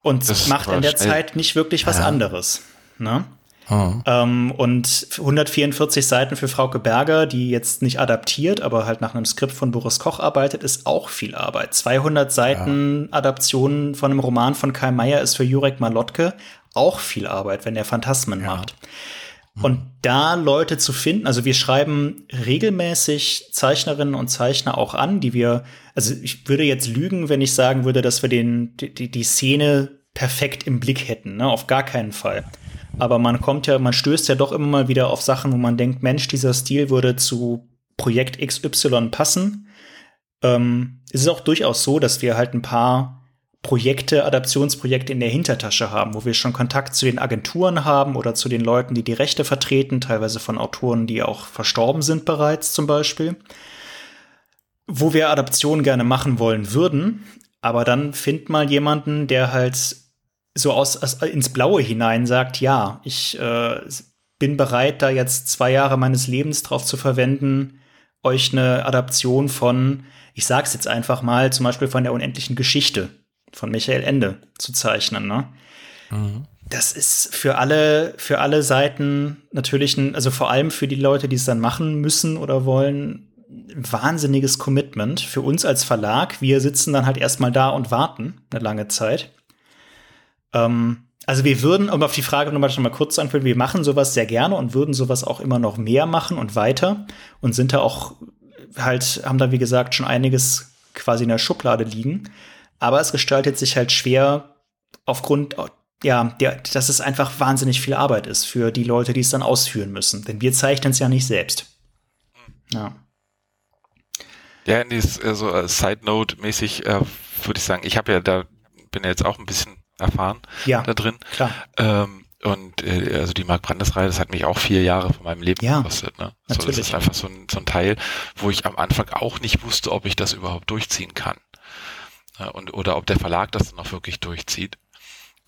Und das macht in der. Zeit nicht wirklich was ja. anderes. Ne? Oh. Ähm, und 144 Seiten für Frauke Berger, die jetzt nicht adaptiert, aber halt nach einem Skript von Boris Koch arbeitet, ist auch viel Arbeit. 200 Seiten ja. Adaption von einem Roman von Kai Meier ist für Jurek Malotke auch viel Arbeit, wenn er Phantasmen ja. macht. Hm. Und da Leute zu finden, also wir schreiben regelmäßig Zeichnerinnen und Zeichner auch an, die wir, also ich würde jetzt lügen, wenn ich sagen würde, dass wir den, die, die Szene perfekt im Blick hätten, ne? auf gar keinen Fall. Aber man kommt ja, man stößt ja doch immer mal wieder auf Sachen, wo man denkt, Mensch, dieser Stil würde zu Projekt XY passen. Ähm, es ist auch durchaus so, dass wir halt ein paar Projekte, Adaptionsprojekte in der Hintertasche haben, wo wir schon Kontakt zu den Agenturen haben oder zu den Leuten, die die Rechte vertreten, teilweise von Autoren, die auch verstorben sind bereits zum Beispiel, wo wir Adaptionen gerne machen wollen würden. Aber dann find mal jemanden, der halt so aus, aus ins Blaue hinein sagt, ja, ich äh, bin bereit, da jetzt zwei Jahre meines Lebens drauf zu verwenden, euch eine Adaption von, ich sag's jetzt einfach mal, zum Beispiel von der unendlichen Geschichte von Michael Ende zu zeichnen. Ne? Mhm. Das ist für alle, für alle Seiten natürlich ein, also vor allem für die Leute, die es dann machen müssen oder wollen, ein wahnsinniges Commitment. Für uns als Verlag, wir sitzen dann halt erstmal da und warten eine lange Zeit. Ähm, Also wir würden, um auf die Frage nochmal schon mal kurz zu antworten, wir machen sowas sehr gerne und würden sowas auch immer noch mehr machen und weiter und sind da auch halt, haben da wie gesagt schon einiges quasi in der Schublade liegen. Aber es gestaltet sich halt schwer aufgrund, ja, der, dass es einfach wahnsinnig viel Arbeit ist für die Leute, die es dann ausführen müssen. Denn wir zeichnen es ja nicht selbst. Ja. Ja, nee, so äh, Side Note mäßig äh, würde ich sagen, ich habe ja da bin ja jetzt auch ein bisschen erfahren ja, da drin. Klar. Ähm, und äh, also die Mark Brandes Reihe, das hat mich auch vier Jahre von meinem Leben ja, gekostet. Ne? So, natürlich. das ist einfach so ein, so ein Teil, wo ich am Anfang auch nicht wusste, ob ich das überhaupt durchziehen kann. Ja, und oder ob der Verlag das dann auch wirklich durchzieht.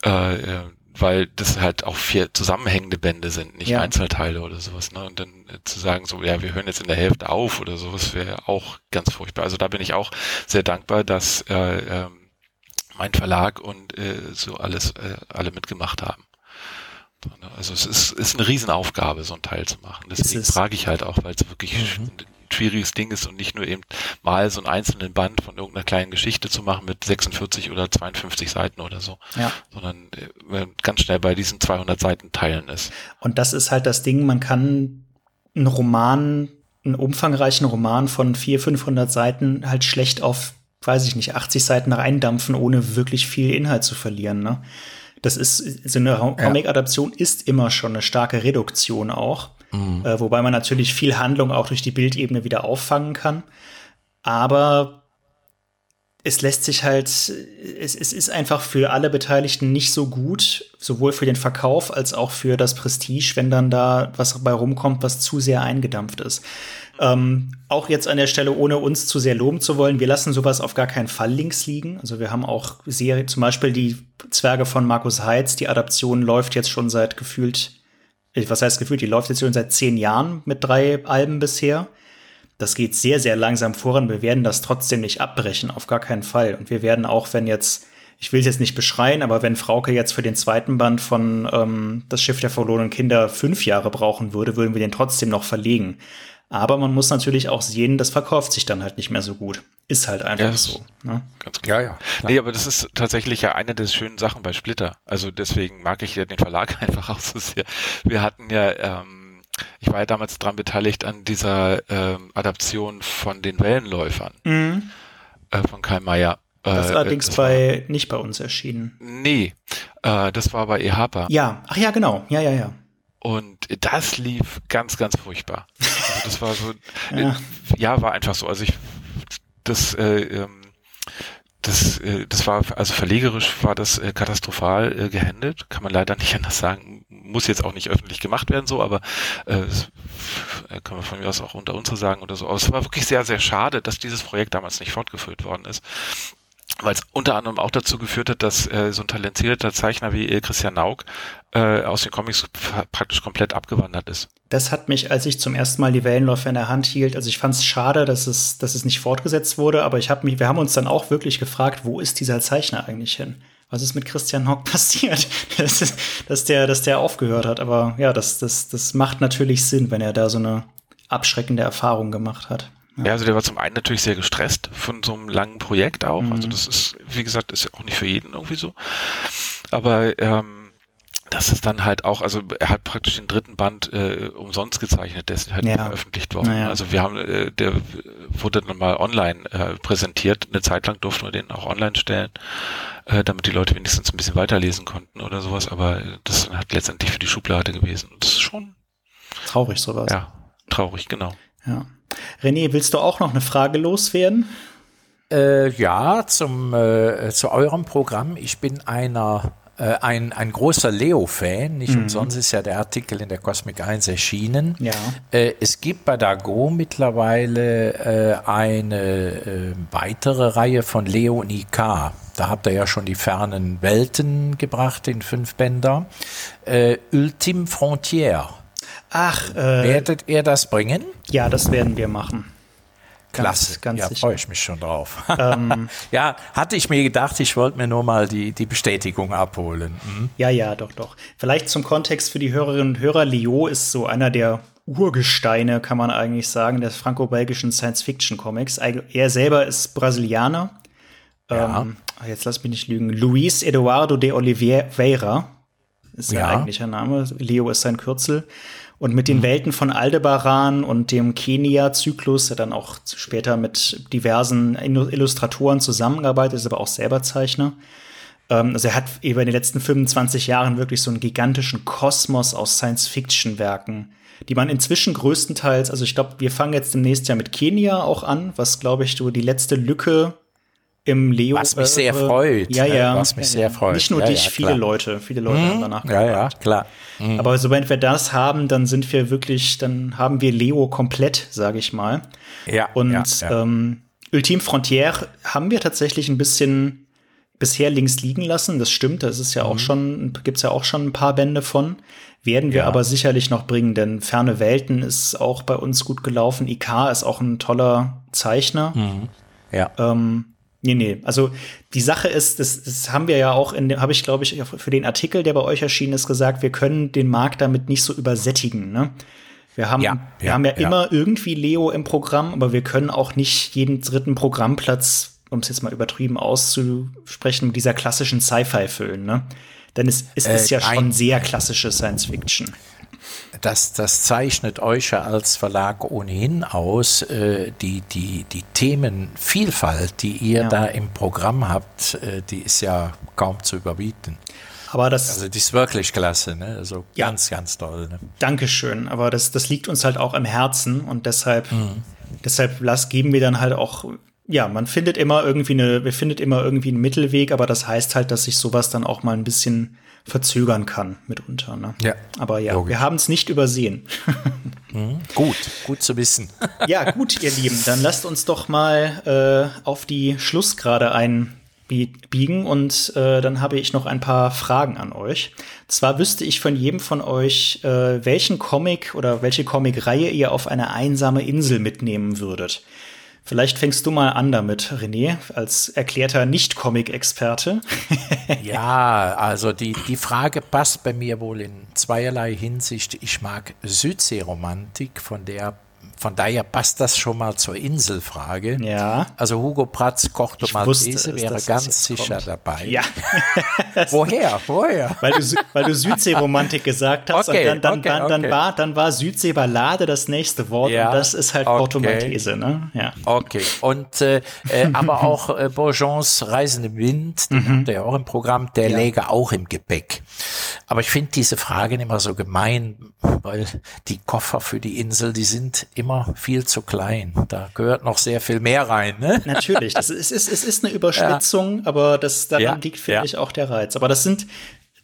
Äh, äh, weil das halt auch vier zusammenhängende Bände sind, nicht Ja. Einzelteile oder sowas. Ne? Und dann äh, zu sagen, so, ja, wir hören jetzt in der Hälfte auf oder sowas, wäre auch ganz furchtbar. Also da bin ich auch sehr dankbar, dass äh, ähm, mein Verlag und äh, so alles, äh, alle mitgemacht haben. So? Also es ist, ist eine Riesenaufgabe, so ein Teil zu machen. Deswegen es. frage ich halt auch, weil es wirklich Mhm. ein schwieriges Ding ist und nicht nur eben mal so einen einzelnen Band von irgendeiner kleinen Geschichte zu machen mit 46 oder 52 Seiten oder so, Ja. sondern äh, ganz schnell bei diesen 200 Seiten teilen ist. Und das ist halt das Ding, man kann einen Roman, einen umfangreichen Roman von 400, 500 Seiten halt schlecht auf, weiß ich nicht, 80 Seiten reindampfen, ohne wirklich viel Inhalt zu verlieren. Ne? Das ist, so eine Comic-Adaption ist immer schon eine starke Reduktion auch. Äh, wobei man natürlich viel Handlung auch durch die Bildebene wieder auffangen kann. Aber es lässt sich halt, es, es ist einfach für alle Beteiligten nicht so gut, sowohl für den Verkauf als auch für das Prestige, wenn dann da was dabei rumkommt, was zu sehr eingedampft ist. Ähm, auch jetzt an der Stelle, ohne uns zu sehr loben zu wollen, wir lassen sowas auf gar keinen Fall links liegen. Also wir haben auch Serie, zum Beispiel die Zwerge von Markus Heitz, die Adaption läuft jetzt schon seit gefühlt, äh, was heißt gefühlt, die läuft jetzt schon seit zehn Jahren mit drei Alben bisher. Das geht sehr, sehr langsam voran. Wir werden das trotzdem nicht abbrechen, auf gar keinen Fall. Und wir werden auch, wenn jetzt, ich will es jetzt nicht beschreien, aber wenn Frauke jetzt für den zweiten Band von ähm, Das Schiff der verlorenen Kinder fünf Jahre brauchen würde, würden wir den trotzdem noch verlegen. Aber man muss natürlich auch sehen, das verkauft sich dann halt nicht mehr so gut. Ist halt einfach Ja, so. Ne? Ganz klar. Ja, ja. Nee, aber das ist tatsächlich ja eine der schönen Sachen bei Splitter. Also deswegen mag ich ja den Verlag einfach auch so sehr. Wir hatten ja, ähm, ich war ja damals dran beteiligt an dieser ähm, Adaption von den Wellenläufern Mhm. äh, von Karl Mayer. Das ist Äh, allerdings das war- bei, nicht bei uns erschienen. Nee, äh, das war bei EHPA. Ja, ach ja, genau. Ja, ja, ja. Und das lief ganz, ganz furchtbar. Also das war so, Ja. ja. war einfach so. Also ich, das, äh, ähm, das, äh, das war, also verlegerisch war das äh, katastrophal äh, gehandelt, kann man leider nicht anders sagen. Muss jetzt auch nicht öffentlich gemacht werden, so, aber äh, das, äh, kann man von mir aus auch unter uns sagen oder so. Aber es war wirklich sehr, sehr schade, dass dieses Projekt damals nicht fortgeführt worden ist. Weil es unter anderem auch dazu geführt hat, dass äh, so ein talentierter Zeichner wie äh, Christian Naug äh, aus den Comics pra- praktisch komplett abgewandert ist. Das hat mich, als ich zum ersten Mal die Wellenläufe in der Hand hielt, also ich fand es schade, dass es, dass es nicht fortgesetzt wurde, aber ich habe mich, wir haben uns dann auch wirklich gefragt, wo ist dieser Zeichner eigentlich hin? Was ist mit Christian Hock passiert? Das ist, dass der, dass der aufgehört hat. Aber ja, das, das, das macht natürlich Sinn, wenn er da so eine abschreckende Erfahrung gemacht hat. Ja, also der war zum einen natürlich sehr gestresst von so einem langen Projekt auch. Also das ist, wie gesagt, ist ja auch nicht für jeden irgendwie so. Aber ähm, das ist dann halt auch, also er hat praktisch den dritten Band äh, umsonst gezeichnet, der ist halt Ja. nicht veröffentlicht worden. Naja. Also wir haben, äh, der wurde dann mal online äh, präsentiert. Eine Zeit lang durften wir den auch online stellen, äh, damit die Leute wenigstens ein bisschen weiterlesen konnten oder sowas. Aber das ist dann halt letztendlich für die Schublade gewesen. Und das ist schon, Traurig sowas. ja, traurig, genau. ja. René, willst du auch noch eine Frage loswerden? Äh, ja, zum, äh, zu eurem Programm. Ich bin einer, äh, ein, ein großer Leo-Fan. Nicht umsonst ist ja der Artikel in der Cosmic 1 erschienen. Ja. Äh, es gibt bei Dago mittlerweile äh, eine äh, weitere Reihe von Leo und IK. Da habt ihr ja schon die fernen Welten gebracht in fünf Bänder. Äh, Ultime Frontière. Ach, äh, Werdet ihr das bringen? ja, das werden wir machen. Klasse, ganz ja, sicher. freue ich mich schon drauf. ja, hatte ich mir gedacht, ich wollte mir nur mal die, die Bestätigung abholen. Mhm. Ja, ja, doch, doch. Vielleicht zum Kontext für die Hörerinnen und Hörer. Leo ist so einer der Urgesteine, kann man eigentlich sagen, des franco-belgischen Science-Fiction-Comics. Er selber ist Brasilianer. Ja. Ähm, jetzt lass mich nicht lügen. Luis Eduardo de Oliveira ist sein eigentlicher Name. Leo ist sein Kürzel. Und mit den mhm. Welten von Aldebaran und dem Kenia-Zyklus, der dann auch später mit diversen Illustratoren zusammengearbeitet ist, aber auch selber Zeichner. Ähm, also er hat über in den letzten 25 Jahren wirklich so einen gigantischen Kosmos aus Science-Fiction-Werken, die man inzwischen größtenteils, also ich glaube, wir fangen jetzt demnächst ja mit Kenia auch an, was glaube ich so die letzte Lücke im Leo. Was mich sehr äh, freut. Ja, ja. Was mich sehr freut. Nicht nur ja, dich, ja, viele Leute, viele Leute mhm. haben danach Ja, ja, klar. Mhm. Aber sobald wir das haben, dann sind wir wirklich, dann haben wir Leo komplett, sage ich mal. Ja. Und ja, ja. Ähm, Ultime Frontière haben wir tatsächlich ein bisschen bisher links liegen lassen. Das stimmt, das ist ja mhm. auch schon, gibt's ja auch schon ein paar Bände von. Werden wir ja. aber sicherlich noch bringen, denn Ferne Welten ist auch bei uns gut gelaufen. IK ist auch ein toller Zeichner. Mhm. Ja. Ähm, Nee, nee. Also die Sache ist, das, das haben wir ja auch in habe ich, glaube ich, für den Artikel, der bei euch erschienen ist, gesagt, wir können den Markt damit nicht so übersättigen. Ne? Wir haben, ja, wir ja, haben ja, ja, immer irgendwie Leo im Programm, aber wir können auch nicht jeden dritten Programmplatz, um es jetzt mal übertrieben auszusprechen, mit dieser klassischen Sci-Fi füllen. Ne? Denn es, es äh, ist ja schon sehr klassische Science Fiction das, das zeichnet euch ja als Verlag ohnehin aus, äh, die, die, die Themenvielfalt, die ihr ja. da im Programm habt, äh, die ist ja kaum zu überbieten. Aber das, also die ist wirklich klasse, ne? Also ja. ganz, ganz toll. Ne? Dankeschön. Aber das, das liegt uns halt auch im Herzen und deshalb, mhm. deshalb lass, geben wir dann halt auch, ja, man findet immer irgendwie eine, wir findet immer irgendwie einen Mittelweg, aber das heißt halt, dass sich sowas dann auch mal ein bisschen verzögern kann mitunter. Ne? Ja. Aber ja, Logisch. wir haben es nicht übersehen. mhm. Gut, gut zu wissen. ja, gut, ihr Lieben, dann lasst uns doch mal äh, auf die Schlussgrade einbiegen und äh, dann habe ich noch ein paar Fragen an euch. Zwar wüsste ich von jedem von euch, äh, welchen Comic oder welche Comicreihe ihr auf eine einsame Insel mitnehmen würdet. Vielleicht fängst du mal an damit, René, als erklärter Nicht-Comic-Experte. ja, also die, die Frage passt bei mir wohl in zweierlei Hinsicht. Ich mag Südseeromantik, von der von daher passt das schon mal zur Inselfrage. Ja. Also Hugo Pratz Corto Maltese wäre ganz sicher kommt. dabei. Ja. Woher? Woher? Weil du, weil du Südseeromantik gesagt hast okay, und dann, dann, okay, dann, dann, okay. war, dann war Südseeballade das nächste Wort ja, und das ist halt Corto Maltese, ne? Ja. Okay. Und äh, äh, aber auch äh, Bourgeons Reisen im Wind, den mhm. der auch im Programm, der ja. läge auch im Gepäck. Aber ich finde diese Fragen immer so gemein, weil die Koffer für die Insel, die sind immer viel zu klein. Da gehört noch sehr viel mehr rein. Ne? Natürlich, das ist, es, ist, es ist eine Überspitzung, ja. aber das, daran ja. liegt, finde ja. ich, auch der Reiz. Aber das sind,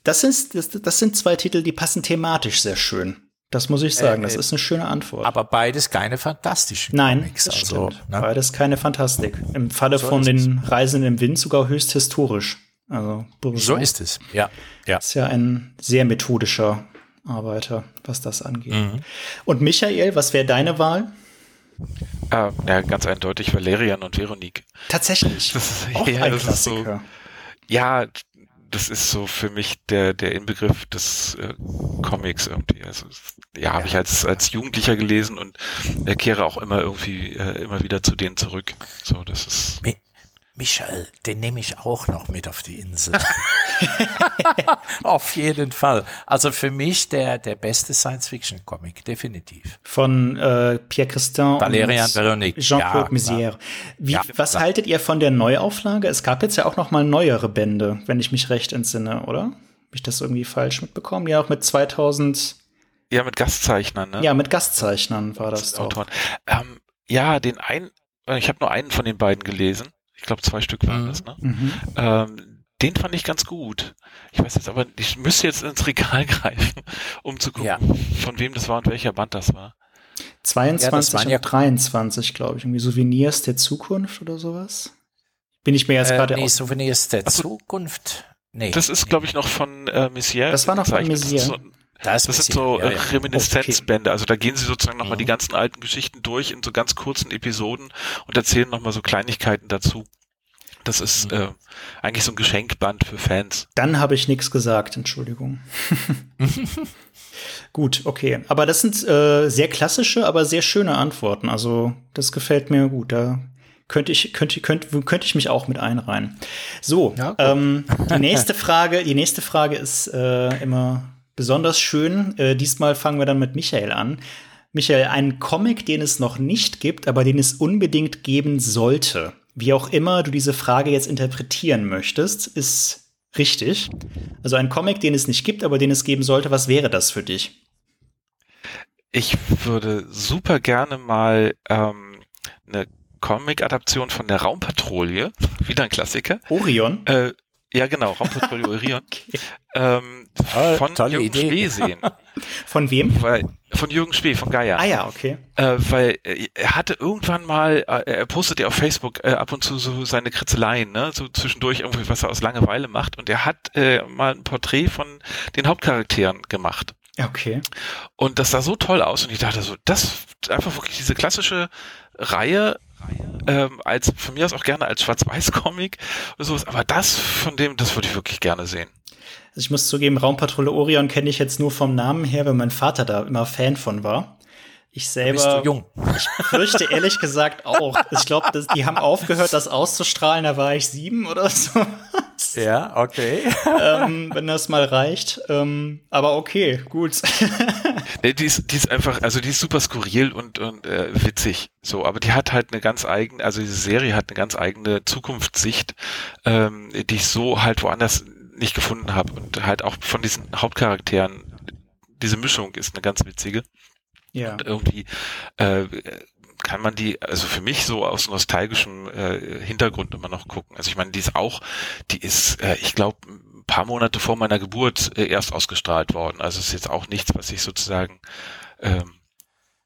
das sind, das, das sind zwei Titel, die passen thematisch sehr schön. Das muss ich sagen, äh, das ist eine schöne Antwort. Aber beides keine fantastischen Nein, Comics. Das also, ne? Beides keine Fantastik. Im Falle so von den Reisen im Wind sogar höchst historisch. Also so ist es. Ja, ja. Ist ja ein sehr methodischer Arbeiter, was das angeht. Mhm. Und Michael, was wäre deine Wahl? Äh, ja, ganz eindeutig Valerian und Veronique. Tatsächlich. Das ist, Auch ja, ein das Klassiker. Ist so, ja, das ist so für mich der, der Inbegriff des äh, Comics irgendwie. Also ja, ja. habe ich als, als Jugendlicher gelesen und er kehre auch immer irgendwie äh, immer wieder zu denen zurück. So, das ist. Michael, den nehme ich auch noch mit auf die Insel. auf jeden Fall. Also für mich der, der beste Science-Fiction-Comic, definitiv. Von äh, Pierre Christin Valerian Veronique. Jean-Claude ja, Mézières. Wie, ja, was klar. haltet ihr von der Neuauflage? Es gab jetzt ja auch noch mal neuere Bände, wenn ich mich recht entsinne, oder? Habe ich das irgendwie falsch mitbekommen? Ja, auch mit 2000 ja, mit Gastzeichnern, ne? Ja, mit Gastzeichnern war das, das Autoren. Ähm, ja, den einen, ich habe nur einen von den beiden gelesen. Ich glaube, zwei Stück waren mhm. das, ne? Mhm. Ähm, den fand ich ganz gut. Ich weiß jetzt aber, ich müsste jetzt ins Regal greifen, um zu gucken, ja. von wem das war und welcher Band das war. 22 ja, und ja 23, glaube ich. Irgendwie Souvenirs der Zukunft oder sowas. Bin ich mir jetzt äh, gerade Nee, Souvenirs der Zukunft. Nee. Das ist, glaube ich, noch von äh, Messier. Das war noch von Messier. So, das, das sind so ja, ja. Reminiszenzbände. Also da gehen sie sozusagen nochmal mhm. die ganzen alten Geschichten durch in so ganz kurzen Episoden und erzählen nochmal so Kleinigkeiten dazu. Das ist mhm. äh, eigentlich so ein Geschenkband für Fans. Dann habe ich nichts gesagt, Entschuldigung. gut, okay. Aber das sind äh, sehr klassische, aber sehr schöne Antworten. Also das gefällt mir gut. Da könnte ich, könnte, könnte, könnte ich mich auch mit einreihen. So, ja, ähm, die nächste Frage, die nächste Frage ist äh, immer besonders schön. Äh, diesmal fangen wir dann mit Michael an. Michael, einen Comic, den es noch nicht gibt, aber den es unbedingt geben sollte. Wie auch immer du diese Frage jetzt interpretieren möchtest, ist richtig. Also ein Comic, den es nicht gibt, aber den es geben sollte, was wäre das für dich? Ich würde super gerne mal ähm, eine Comic-Adaption von der Raumpatrouille, wieder ein Klassiker. Orion? Äh, ja, genau, Raumpatrouille Orion. okay. ähm, von Jürgen Idee. Spee sehen. Von wem? Weil, von Jürgen Spee, von Gaia. Ah ja, okay. Äh, weil äh, er hatte irgendwann mal, äh, er postet ja auf Facebook äh, ab und zu so seine Kritzeleien, ne? so zwischendurch irgendwie, was er aus Langeweile macht. Und er hat äh, mal ein Porträt von den Hauptcharakteren gemacht. Okay. Und das sah so toll aus und ich dachte so, das einfach wirklich diese klassische Reihe ähm, als von mir aus auch gerne als Schwarz-Weiß-Comic oder sowas, aber das von dem, das würde ich wirklich gerne sehen. Also ich muss zugeben, Raumpatrouille Orion kenne ich jetzt nur vom Namen her, weil mein Vater da immer Fan von war. Ich selber. Bist du jung? Ich fürchte ehrlich gesagt auch. Ich glaube, die haben aufgehört, das auszustrahlen, da war ich sieben oder so. Ja, okay. ähm, wenn das mal reicht. Ähm, aber okay, gut. nee, die, ist, die ist einfach, also die ist super skurril und, und äh, witzig. So, aber die hat halt eine ganz eigene, also diese Serie hat eine ganz eigene Zukunftssicht, ähm, die ich so halt woanders nicht gefunden habe. Und halt auch von diesen Hauptcharakteren, diese Mischung ist eine ganz witzige. Ja. Und irgendwie äh, kann man die, also für mich so aus nostalgischem äh, Hintergrund immer noch gucken. Also ich meine, die ist auch, die ist, äh, ich glaube, ein paar Monate vor meiner Geburt äh, erst ausgestrahlt worden. Also es ist jetzt auch nichts, was ich sozusagen ähm,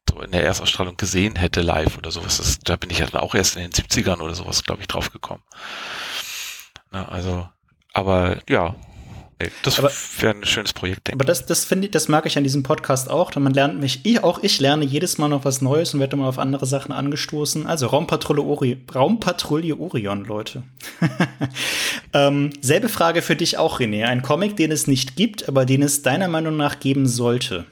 so in der Erstausstrahlung gesehen hätte live oder sowas. Das, da bin ich ja dann auch erst in den 70ern oder sowas, glaube ich, drauf gekommen. Na, also, aber ja, das wäre ein schönes Projekt, denke ich. Aber das, das finde ich, das mag ich an diesem Podcast auch. Denn man lernt mich, ich, auch ich lerne jedes Mal noch was Neues und werde mal auf andere Sachen angestoßen. Also Raumpatrouille, Ori Raumpatrouille Orion, Leute. ähm, selbe Frage für dich auch, René. Ein Comic, den es nicht gibt, aber den es deiner Meinung nach geben sollte.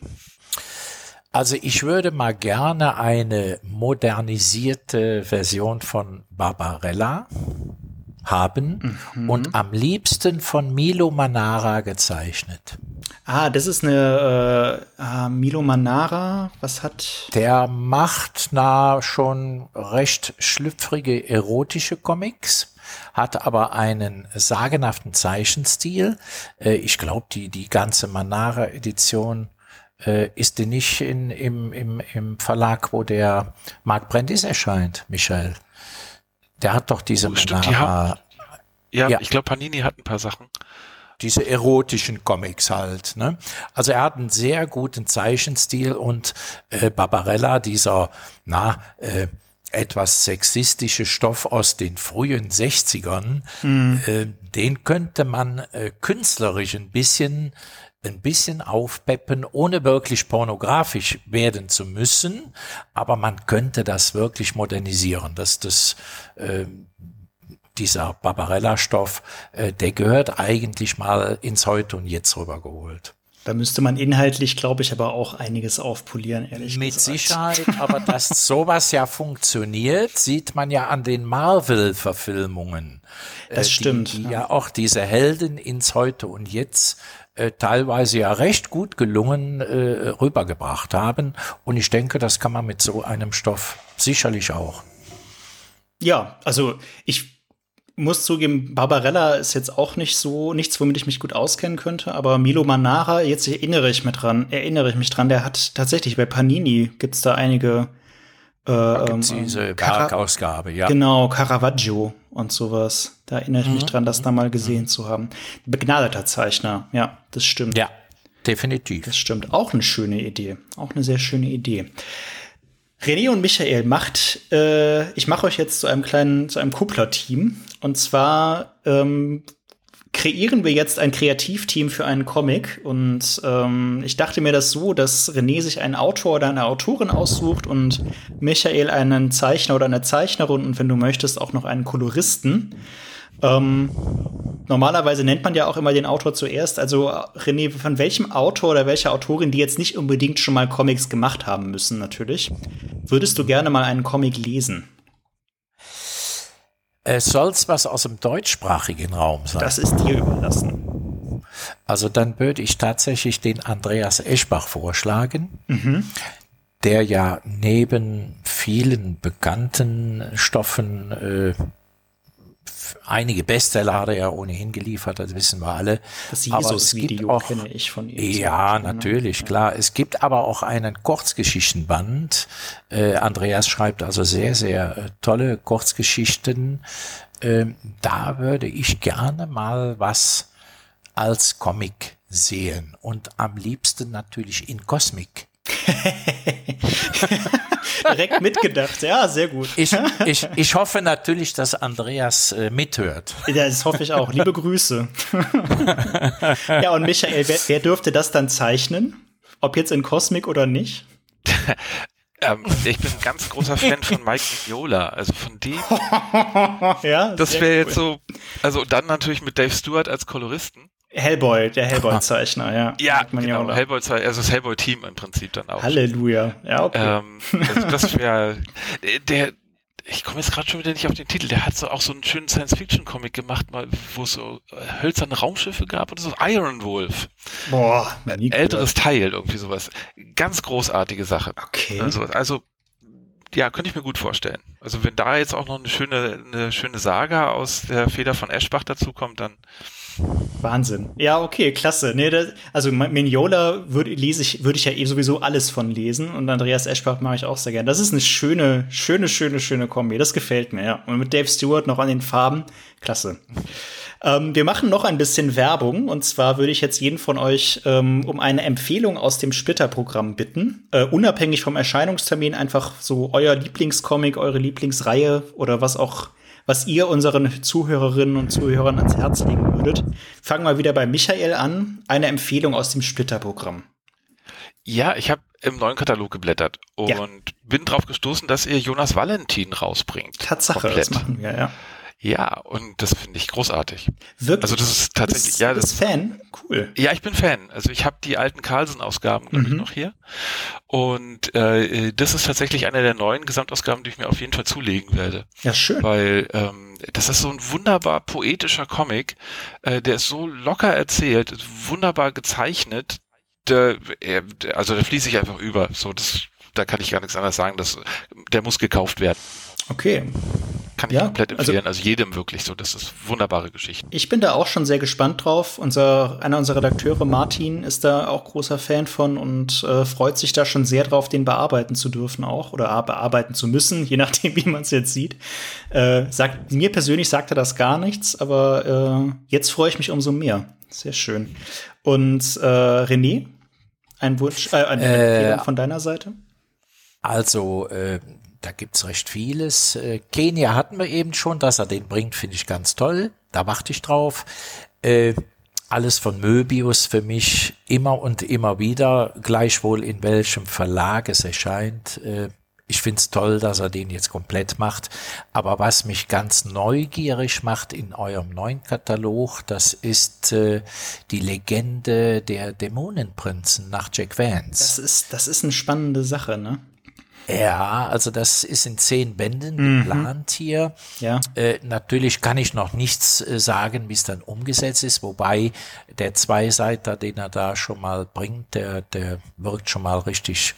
Also ich würde mal gerne eine modernisierte Version von Barbarella haben mhm. und am liebsten von Milo Manara gezeichnet. Ah, das ist eine äh, äh, Milo Manara. Was hat? Der macht na schon recht schlüpfrige erotische Comics, hat aber einen sagenhaften Zeichenstil. Äh, ich glaube, die die ganze Manara-Edition äh, ist die nicht in, im, im, im Verlag, wo der Mark Brandis erscheint, Michael. Der hat doch diese oh, stimmt, die haben, ja, ja, ich glaube, Panini hat ein paar Sachen. Diese erotischen Comics halt. Ne? Also er hat einen sehr guten Zeichenstil und äh, Barbarella, dieser, na, äh, etwas sexistische Stoff aus den frühen 60ern, mhm. äh, den könnte man äh, künstlerisch ein bisschen ein bisschen aufpeppen, ohne wirklich pornografisch werden zu müssen, aber man könnte das wirklich modernisieren, dass das äh, dieser Barbarella-Stoff, äh, der gehört eigentlich mal ins Heute und Jetzt rübergeholt. Da müsste man inhaltlich, glaube ich, aber auch einiges aufpolieren, ehrlich Mit gesagt. Mit Sicherheit, aber dass sowas ja funktioniert, sieht man ja an den Marvel-Verfilmungen. Das äh, stimmt. Die, die ja. ja auch diese Helden ins Heute und Jetzt äh, teilweise ja recht gut gelungen äh, rübergebracht haben. Und ich denke, das kann man mit so einem Stoff sicherlich auch. Ja, also ich muss zugeben, Barbarella ist jetzt auch nicht so nichts, womit ich mich gut auskennen könnte, aber Milo Manara, jetzt erinnere ich mich dran, erinnere ich mich dran, der hat tatsächlich bei Panini gibt's da einige äh, da gibt's ähm, diese Werkausgabe, ja. Genau, Caravaggio und sowas. Da erinnere ich mhm. mich dran, das da mal gesehen mhm. zu haben. Begnadeter Zeichner, ja, das stimmt. Ja, definitiv. Das stimmt. Auch eine schöne Idee. Auch eine sehr schöne Idee. René und Michael macht, äh, ich mache euch jetzt zu einem kleinen, zu einem Kuppler-Team. Und zwar ähm, kreieren wir jetzt ein Kreativteam für einen Comic. Und ähm, ich dachte mir das so, dass René sich einen Autor oder eine Autorin aussucht und Michael einen Zeichner oder eine Zeichnerin und wenn du möchtest auch noch einen Koloristen. Ähm, normalerweise nennt man ja auch immer den Autor zuerst. Also René, von welchem Autor oder welcher Autorin, die jetzt nicht unbedingt schon mal Comics gemacht haben müssen, natürlich, würdest du gerne mal einen Comic lesen? Es soll was aus dem deutschsprachigen Raum sein. Das ist dir überlassen. Also dann würde ich tatsächlich den Andreas Eschbach vorschlagen, mhm. der ja neben vielen bekannten Stoffen äh, einige Bestseller hat er ja ohnehin geliefert, das wissen wir alle. Das Jesus-Video kenne ich von ihm. Ja, natürlich, ja. klar. Es gibt aber auch einen Kurzgeschichtenband. Äh, Andreas schreibt also sehr, sehr äh, tolle Kurzgeschichten. Ähm, da würde ich gerne mal was als Comic sehen und am liebsten natürlich in Cosmic. Direkt mitgedacht, ja, sehr gut. Ich, ich, ich hoffe natürlich, dass Andreas äh, mithört. Ja, das hoffe ich auch. Liebe Grüße. ja, und Michael, wer, wer dürfte das dann zeichnen? Ob jetzt in Cosmic oder nicht? Ähm, ich bin ein ganz großer Fan von Mike Mignola, also von dem. ja, das wäre jetzt so, also dann natürlich mit Dave Stewart als Koloristen. Hellboy, der Hellboy-Zeichner, ja. Ja, genau, Hellboy, also das Hellboy-Team im Prinzip dann auch. Halleluja, ja, okay. Ähm, also das wäre, der, ich komme jetzt gerade schon wieder nicht auf den Titel, der hat so auch so einen schönen Science-Fiction-Comic gemacht, mal, wo es so hölzerne Raumschiffe gab oder so, Iron Wolf. Boah, älteres Teil, irgendwie sowas. Ganz großartige Sache. Okay. Also, also ja, könnte ich mir gut vorstellen. Also wenn da jetzt auch noch eine schöne, eine schöne Saga aus der Feder von Eschbach dazukommt, dann Wahnsinn. Ja, okay, klasse. Nee, das, also Mignola würde ich, würde ich ja eh sowieso alles von lesen und Andreas Eschbach mache ich auch sehr gern. Das ist eine schöne, schöne, schöne, schöne Kombi. Das gefällt mir, ja. Und mit Dave Stewart noch an den Farben, klasse. Ähm, wir machen noch ein bisschen Werbung und zwar würde ich jetzt jeden von euch ähm, um eine Empfehlung aus dem Splitter-Programm bitten. Äh, unabhängig vom Erscheinungstermin einfach so euer Lieblingscomic, eure Lieblingsreihe oder was auch was ihr unseren Zuhörerinnen und Zuhörern ans Herz legen würdet. Fangen wir wieder bei Michael an. Eine Empfehlung aus dem Splitter-Programm. Ja, ich habe im neuen Katalog geblättert und ja. bin drauf gestoßen, dass ihr Jonas Valentin rausbringt. Tatsache, Komplett. das machen wir, ja. Ja, und das finde ich großartig. Wirklich? Also das ist tatsächlich, bist, ja, das ist Fan, cool. Ja, ich bin Fan. Also ich habe die alten Carlsen-Ausgaben, glaube mhm. ich, noch hier. Und äh, das ist tatsächlich eine der neuen Gesamtausgaben, die ich mir auf jeden Fall zulegen werde. Ja, schön. Weil ähm, das ist so ein wunderbar poetischer Comic, äh, der ist so locker erzählt, wunderbar gezeichnet. Der, der, also der fließt sich einfach über. So, das, da kann ich gar nichts anderes sagen. Das, der muss gekauft werden. Okay. Kann ich ja, komplett empfehlen. Also, also, jedem wirklich so. Das ist wunderbare Geschichte. Ich bin da auch schon sehr gespannt drauf. Unser, einer unserer Redakteure, Martin, ist da auch großer Fan von und äh, freut sich da schon sehr drauf, den bearbeiten zu dürfen auch oder bearbeiten zu müssen, je nachdem, wie man es jetzt sieht. Äh, sagt, mir persönlich sagt er das gar nichts, aber äh, jetzt freue ich mich umso mehr. Sehr schön. Und äh, René, ein Wunsch, äh, eine äh, Empfehlung von deiner Seite? Also, äh, da gibt's recht vieles. Äh, Kenia hatten wir eben schon, dass er den bringt, finde ich ganz toll. Da warte ich drauf. Äh, alles von Möbius für mich immer und immer wieder, gleichwohl in welchem Verlag es erscheint. Äh, ich find's toll, dass er den jetzt komplett macht. Aber was mich ganz neugierig macht in eurem neuen Katalog, das ist äh, die Legende der Dämonenprinzen nach Jack Vance. Das ist, das ist eine spannende Sache, ne? Ja, also das ist in zehn Bänden mhm. geplant hier. Ja. Äh, natürlich kann ich noch nichts äh, sagen, wie es dann umgesetzt ist, wobei der Zweiseiter, den er da schon mal bringt, der, der wirkt schon mal richtig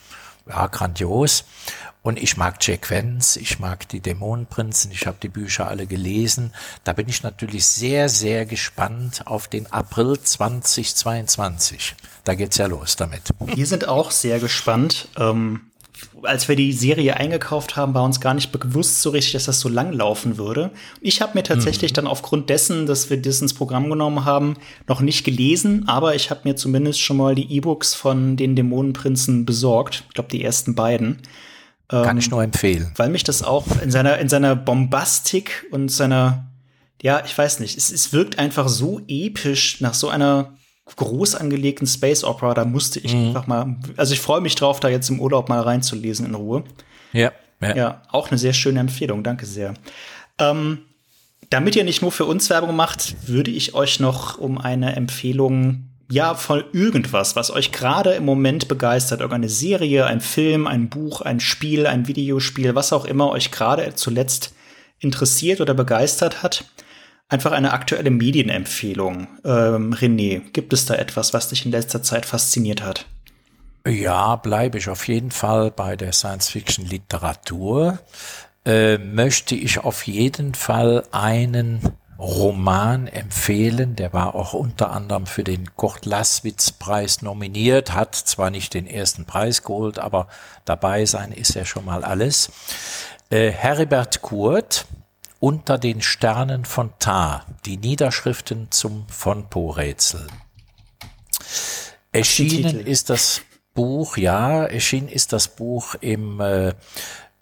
ja, grandios. Und ich mag Jack Vance, ich mag die Dämonenprinzen, ich habe die Bücher alle gelesen. Da bin ich natürlich sehr, sehr gespannt auf den April 2022. Da geht's ja los damit. Wir sind auch sehr gespannt. Ähm als wir die Serie eingekauft haben, war uns gar nicht bewusst so richtig, dass das so lang laufen würde. Ich habe mir tatsächlich mhm. dann aufgrund dessen, dass wir das ins Programm genommen haben, noch nicht gelesen, aber ich habe mir zumindest schon mal die E-Books von den Dämonenprinzen besorgt. Ich glaube, die ersten beiden. Kann ähm, ich nur empfehlen. Weil mich das auch in seiner, in seiner Bombastik und seiner, ja, ich weiß nicht, es, es wirkt einfach so episch nach so einer groß angelegten Space Opera, da musste ich mhm. einfach mal, also ich freue mich drauf, da jetzt im Urlaub mal reinzulesen in Ruhe. Ja, ja. Ja, auch eine sehr schöne Empfehlung, danke sehr. Ähm, damit ihr nicht nur für uns Werbung macht, würde ich euch noch um eine Empfehlung ja, von irgendwas, was euch gerade im Moment begeistert, irgendeine Serie, ein Film, ein Buch, ein Spiel, ein Videospiel, was auch immer euch gerade zuletzt interessiert oder begeistert hat. Einfach eine aktuelle Medienempfehlung. Ähm, René, gibt es da etwas, was dich in letzter Zeit fasziniert hat? Ja, bleibe ich auf jeden Fall bei der Science-Fiction-Literatur. Äh, möchte ich auf jeden Fall einen Roman empfehlen. Der war auch unter anderem für den Kurt Laswitz Preis nominiert, hat zwar nicht den ersten Preis geholt, aber dabei sein ist ja schon mal alles. Äh, Heribert Kurt, Unter den Sternen von Ta, die Niederschriften zum von Po-Rätsel. Erschienen ist das Buch, ja, erschienen ist das Buch im äh,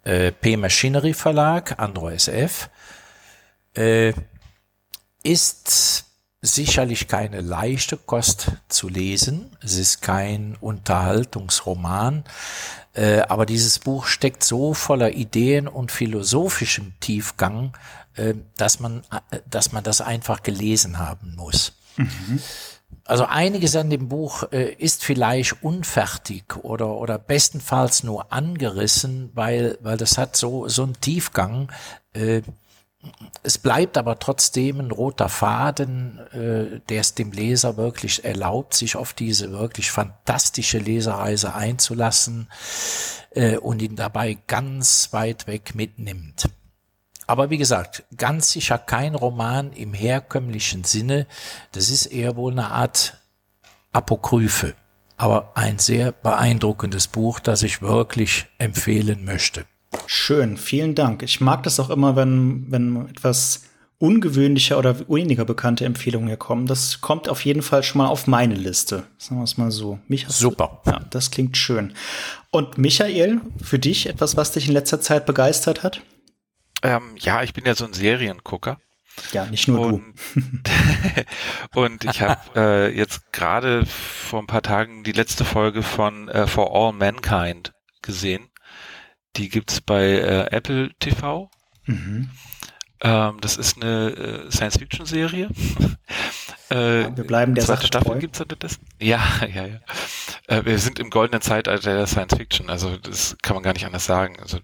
äh, P-Machinery Verlag, Andro SF. Äh, ist sicherlich keine leichte Kost zu lesen. Es ist kein Unterhaltungsroman, äh, aber dieses Buch steckt so voller Ideen und philosophischem Tiefgang, äh, dass man, äh, dass man das einfach gelesen haben muss. Mhm. Also einiges an dem Buch äh, ist vielleicht unfertig oder, oder bestenfalls nur angerissen, weil, weil das hat so, so einen Tiefgang, äh, es bleibt aber trotzdem ein roter Faden, äh, der es dem Leser wirklich erlaubt, sich auf diese wirklich fantastische Lesereise einzulassen äh, und ihn dabei ganz weit weg mitnimmt. Aber wie gesagt, ganz sicher kein Roman im herkömmlichen Sinne. Das ist eher wohl eine Art Apokryphe. Aber ein sehr beeindruckendes Buch, das ich wirklich empfehlen möchte. Schön, vielen Dank. Ich mag das auch immer, wenn, wenn etwas ungewöhnlicher oder weniger bekannte Empfehlungen hier kommen. Das kommt auf jeden Fall schon mal auf meine Liste. Sagen wir es mal so. Mich Super. Ja, das klingt schön. Und Michael, für dich etwas, was dich in letzter Zeit begeistert hat? Ähm, ja, ich bin ja so ein Seriengucker. Ja, nicht nur und, du. und ich habe äh, jetzt gerade vor ein paar Tagen die letzte Folge von äh, For All Mankind gesehen. Die gibt's bei äh, Apple TV. Mhm. Ähm, das ist eine äh, Science-Fiction-Serie. äh, wir bleiben der zweite Sache Staffel treu. gibt's das? Ja, ja, ja. Äh, wir sind im goldenen Zeitalter der Science-Fiction. Also das kann man gar nicht anders sagen. Also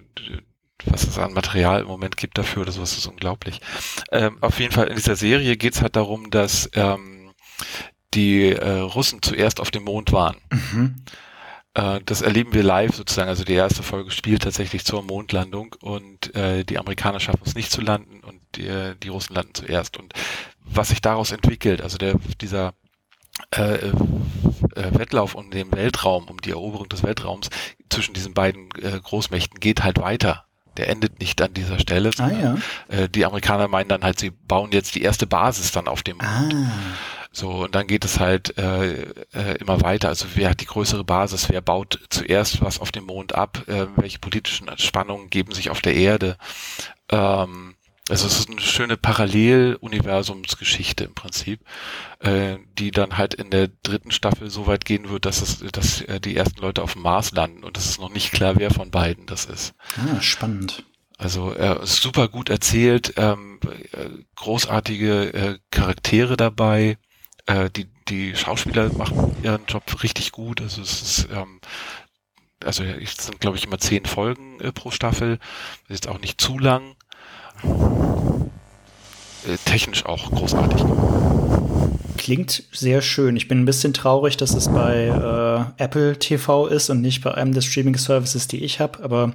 was es an Material im Moment gibt dafür oder sowas ist unglaublich. Ähm, auf jeden Fall in dieser Serie geht's halt darum, dass ähm, die äh, Russen zuerst auf dem Mond waren. Mhm. Äh, das erleben wir live sozusagen. Also die erste Folge spielt tatsächlich zur Mondlandung und äh, die Amerikaner schaffen es nicht zu landen und die, die Russen landen zuerst. Und was sich daraus entwickelt, also der, dieser äh, äh, Wettlauf um den Weltraum, um die Eroberung des Weltraums zwischen diesen beiden äh, Großmächten geht halt weiter. Der endet nicht an dieser Stelle. Ah, ja. äh, die Amerikaner meinen dann halt, sie bauen jetzt die erste Basis dann auf dem Mond. Ah. So, und dann geht es halt äh, äh, immer weiter. Also wer hat die größere Basis, wer baut zuerst was auf dem Mond ab, äh, welche politischen Spannungen geben sich auf der Erde. Ähm, also es ist eine schöne Paralleluniversumsgeschichte im Prinzip, äh, die dann halt in der dritten Staffel so weit gehen wird, dass es, dass äh, die ersten Leute auf dem Mars landen und es ist noch nicht klar, wer von beiden das ist. Ah, spannend. Also äh, super gut erzählt, ähm, äh, großartige äh, Charaktere dabei, äh, die, die Schauspieler machen ihren Job richtig gut. Also es ist, ähm, also es sind glaube ich immer zehn Folgen äh, pro Staffel. Ist auch nicht zu lang. Äh, technisch auch großartig. Klingt sehr schön. Ich bin ein bisschen traurig, dass es bei äh, Apple TV ist und nicht bei einem der Streaming-Services, die ich habe. Aber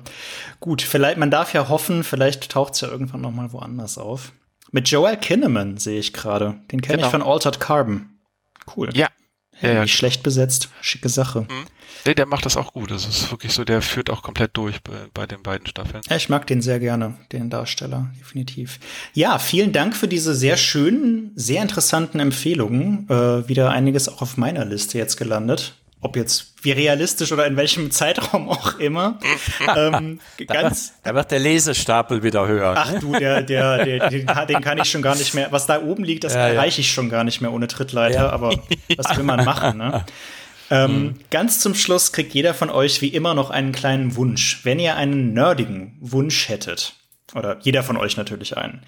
gut, vielleicht, man darf ja hoffen, vielleicht taucht es ja irgendwann noch mal woanders auf. Mit Joel Kinnaman sehe ich gerade. Den kenne genau. ich von Altered Carbon. Cool. Ja. ja, ja. Nicht schlecht besetzt. Schicke Sache. Mhm. Nee, der macht das auch gut. Das ist wirklich so, der führt auch komplett durch bei, bei den beiden Staffeln. Ja, ich mag den sehr gerne, den Darsteller, definitiv. Ja, vielen Dank für diese sehr schönen, sehr interessanten Empfehlungen. Äh, wieder einiges auch auf meiner Liste jetzt gelandet ob jetzt wie realistisch oder in welchem Zeitraum auch immer. ähm, ganz da, wird der Lesestapel wieder höher. Ach du, der, der, der, den, den kann ich schon gar nicht mehr. Was da oben liegt, das ja, erreiche ich schon gar nicht mehr ohne Trittleiter. Ja. Aber was will man machen? Ne? Ähm, mhm. Ganz zum Schluss kriegt jeder von euch wie immer noch einen kleinen Wunsch. Wenn ihr einen nerdigen Wunsch hättet, oder jeder von euch natürlich einen,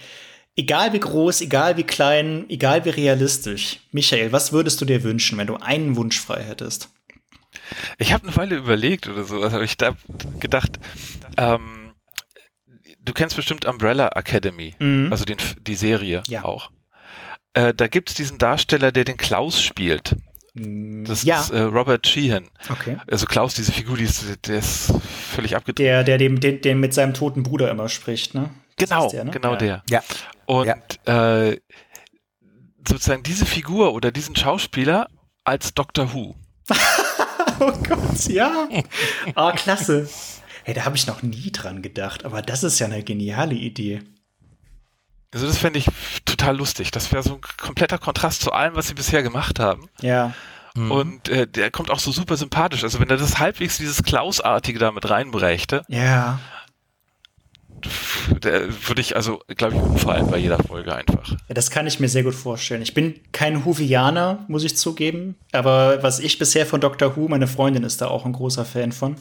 egal wie groß, egal wie klein, egal wie realistisch, Michael, was würdest du dir wünschen, wenn du einen Wunsch frei hättest? Ich habe eine Weile überlegt oder so, also ich da gedacht, ähm, du kennst bestimmt Umbrella Academy, Mhm. also den, die Serie Ja. auch. Äh, da gibt's diesen Darsteller, der den Klaus spielt. Das ja, ist äh, Robert Sheehan. okay. Also Klaus, diese Figur, die ist, der ist völlig abgedreht. Der, der dem, den, den mit seinem toten Bruder immer spricht, ne? Das Genau, der, ne? genau Ja. der. Ja. Und Ja. äh, sozusagen diese Figur oder diesen Schauspieler als Doctor Who. Oh Gott, ja. Ah, klasse. Hey, da habe ich noch nie dran gedacht, aber das ist ja eine geniale Idee. Also das fände ich total lustig. Das wäre so ein kompletter Kontrast zu allem, was sie bisher gemacht haben. Ja. Und äh, der kommt auch so super sympathisch. Also wenn er das halbwegs dieses Klaus-artige da mit reinbrächte, Ja. Würde ich also, glaube ich, umfallen bei jeder Folge einfach. Ja, das kann ich mir sehr gut vorstellen. Ich bin kein Huvianer, muss ich zugeben. Aber was ich bisher von Doctor Who, meine Freundin ist da auch ein großer Fan von,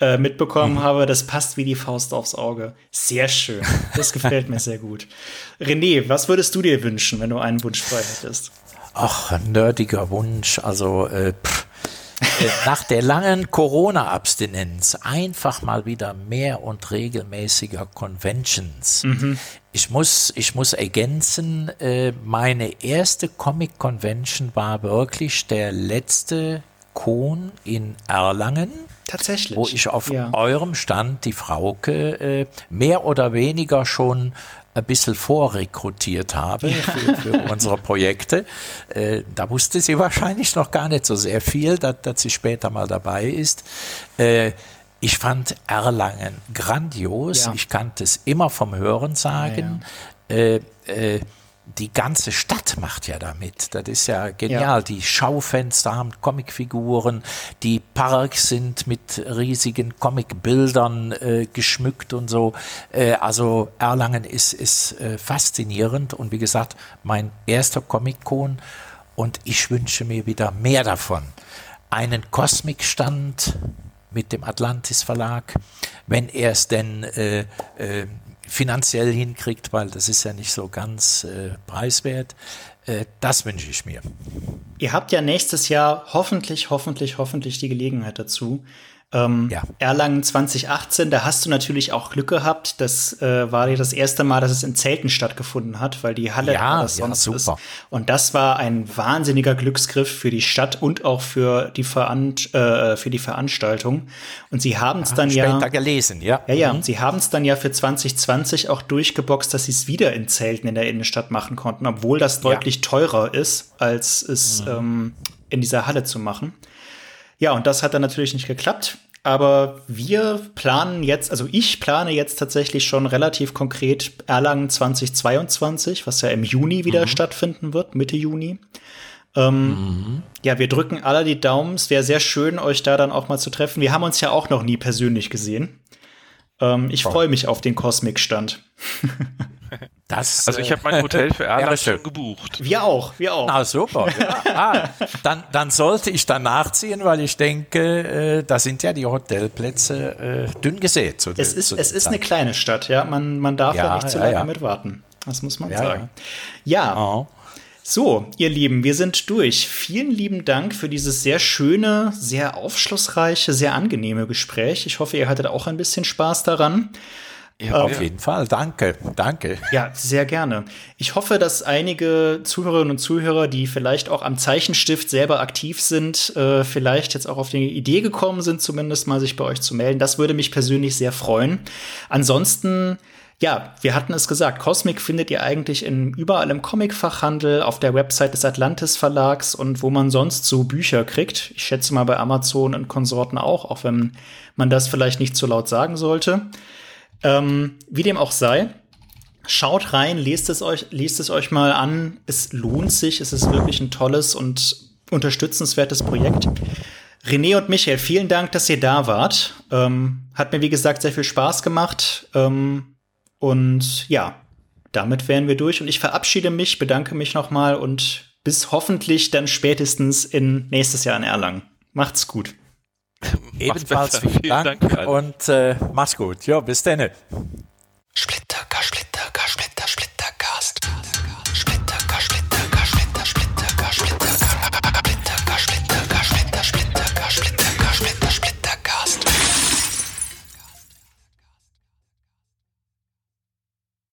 äh, mitbekommen habe, das passt wie die Faust aufs Auge. Sehr schön. Das gefällt mir sehr gut. René, was würdest du dir wünschen, wenn du einen Wunsch frei hättest? Ach, ein nerdiger Wunsch. Also äh, pff, nach der langen Corona-Abstinenz einfach mal wieder mehr und regelmäßiger Conventions. Ich muss, ich muss ergänzen, äh, meine erste Comic-Convention war wirklich der letzte Con in Erlangen Tatsächlich. wo ich auf ja. eurem Stand die Frauke äh, mehr oder weniger schon ein bisschen vorrekrutiert habe für, für unsere Projekte. Äh, da wusste sie wahrscheinlich noch gar nicht so sehr viel, dass, dass sie später mal dabei ist. Äh, ich fand Erlangen grandios. Ja. Ich kannte es immer vom Hören sagen. Äh, äh, die ganze Stadt macht ja damit. Das ist ja genial. Die Schaufenster haben Comicfiguren, die Parks sind mit riesigen Comicbildern äh, geschmückt und so. Äh, also Erlangen ist, ist äh, faszinierend und wie gesagt, mein erster Comic-Con und ich wünsche mir wieder mehr davon. Einen Cosmic-Stand mit dem Atlantis Verlag, wenn er es denn äh, äh, finanziell hinkriegt, weil das ist ja nicht so ganz äh, preiswert. Äh, das wünsche ich mir. Ihr habt ja nächstes Jahr hoffentlich, hoffentlich, hoffentlich die Gelegenheit dazu. Ähm, Ja. Erlangen 2018, da hast du natürlich auch Glück gehabt. Das äh, war ja das erste Mal, dass es in Zelten stattgefunden hat, weil die Halle Ja, das ja, sonst super. ist. Und das war ein wahnsinniger Glücksgriff für die Stadt und auch für die, Veran äh, für die Veranstaltung. Und sie haben es dann Später ja. gelesen, ja. Ja, ja, sie haben es dann ja für 2020 auch durchgeboxt, dass sie es wieder in Zelten in der Innenstadt machen konnten, obwohl das deutlich teurer ist, als es ähm, in dieser Halle zu machen. Ja, und das hat dann natürlich nicht geklappt. Aber wir planen jetzt, also ich plane jetzt tatsächlich schon relativ konkret Erlangen 2022, was ja im Juni wieder stattfinden wird, Mitte Juni. Ähm, Ja, wir drücken alle die Daumen. Es wäre sehr schön, euch da dann auch mal zu treffen. Wir haben uns ja auch noch nie persönlich gesehen. Ähm, ich freue mich auf den Kosmik-Stand. Das, Also ich äh, habe mein Hotel für Erlangen schon gebucht. Wir auch, wir auch. Na super. Ja. Ah, dann, dann sollte ich da nachziehen, weil ich denke, äh, da sind ja die Hotelplätze äh, dünn gesät. Zu, Es ist, es ist Zeit. eine kleine Stadt, ja. Man, man darf Ja, da nicht zu ja, lange ja. mit warten. Das muss man Ja, sagen. Ja, Oh. so, ihr Lieben, wir sind durch. Vielen lieben Dank für dieses sehr schöne, sehr aufschlussreiche, sehr angenehme Gespräch. Ich hoffe, ihr hattet auch ein bisschen Spaß daran. Ja, Auf jeden Fall, danke, danke. Ja, sehr gerne. Ich hoffe, dass einige Zuhörerinnen und Zuhörer, die vielleicht auch am Zeichenstift selber aktiv sind, äh, vielleicht jetzt auch auf die Idee gekommen sind, zumindest mal sich bei euch zu melden. Das würde mich persönlich sehr freuen. Ansonsten, ja, wir hatten es gesagt, Cosmic findet ihr eigentlich in, überall im Comicfachhandel, auf der Website des Atlantis Verlags und wo man sonst so Bücher kriegt. Ich schätze mal bei Amazon und Konsorten auch, auch wenn man das vielleicht nicht zu laut sagen sollte. Ähm, wie dem auch sei, schaut rein, lest es euch, lest es euch mal an. Es lohnt sich. Es ist wirklich ein tolles und unterstützenswertes Projekt. René und Michael, vielen Dank, dass ihr da wart. Ähm, hat mir, wie gesagt, sehr viel Spaß gemacht. Ähm, und ja, damit wären wir durch. Und ich verabschiede mich, bedanke mich nochmal und bis hoffentlich dann spätestens in nächstes Jahr in Erlangen. Macht's gut. Ebenfalls vielen, vielen Dank, Dank und äh, mach's gut. Ja, bis dann. Splitter, Splitter, Splitter.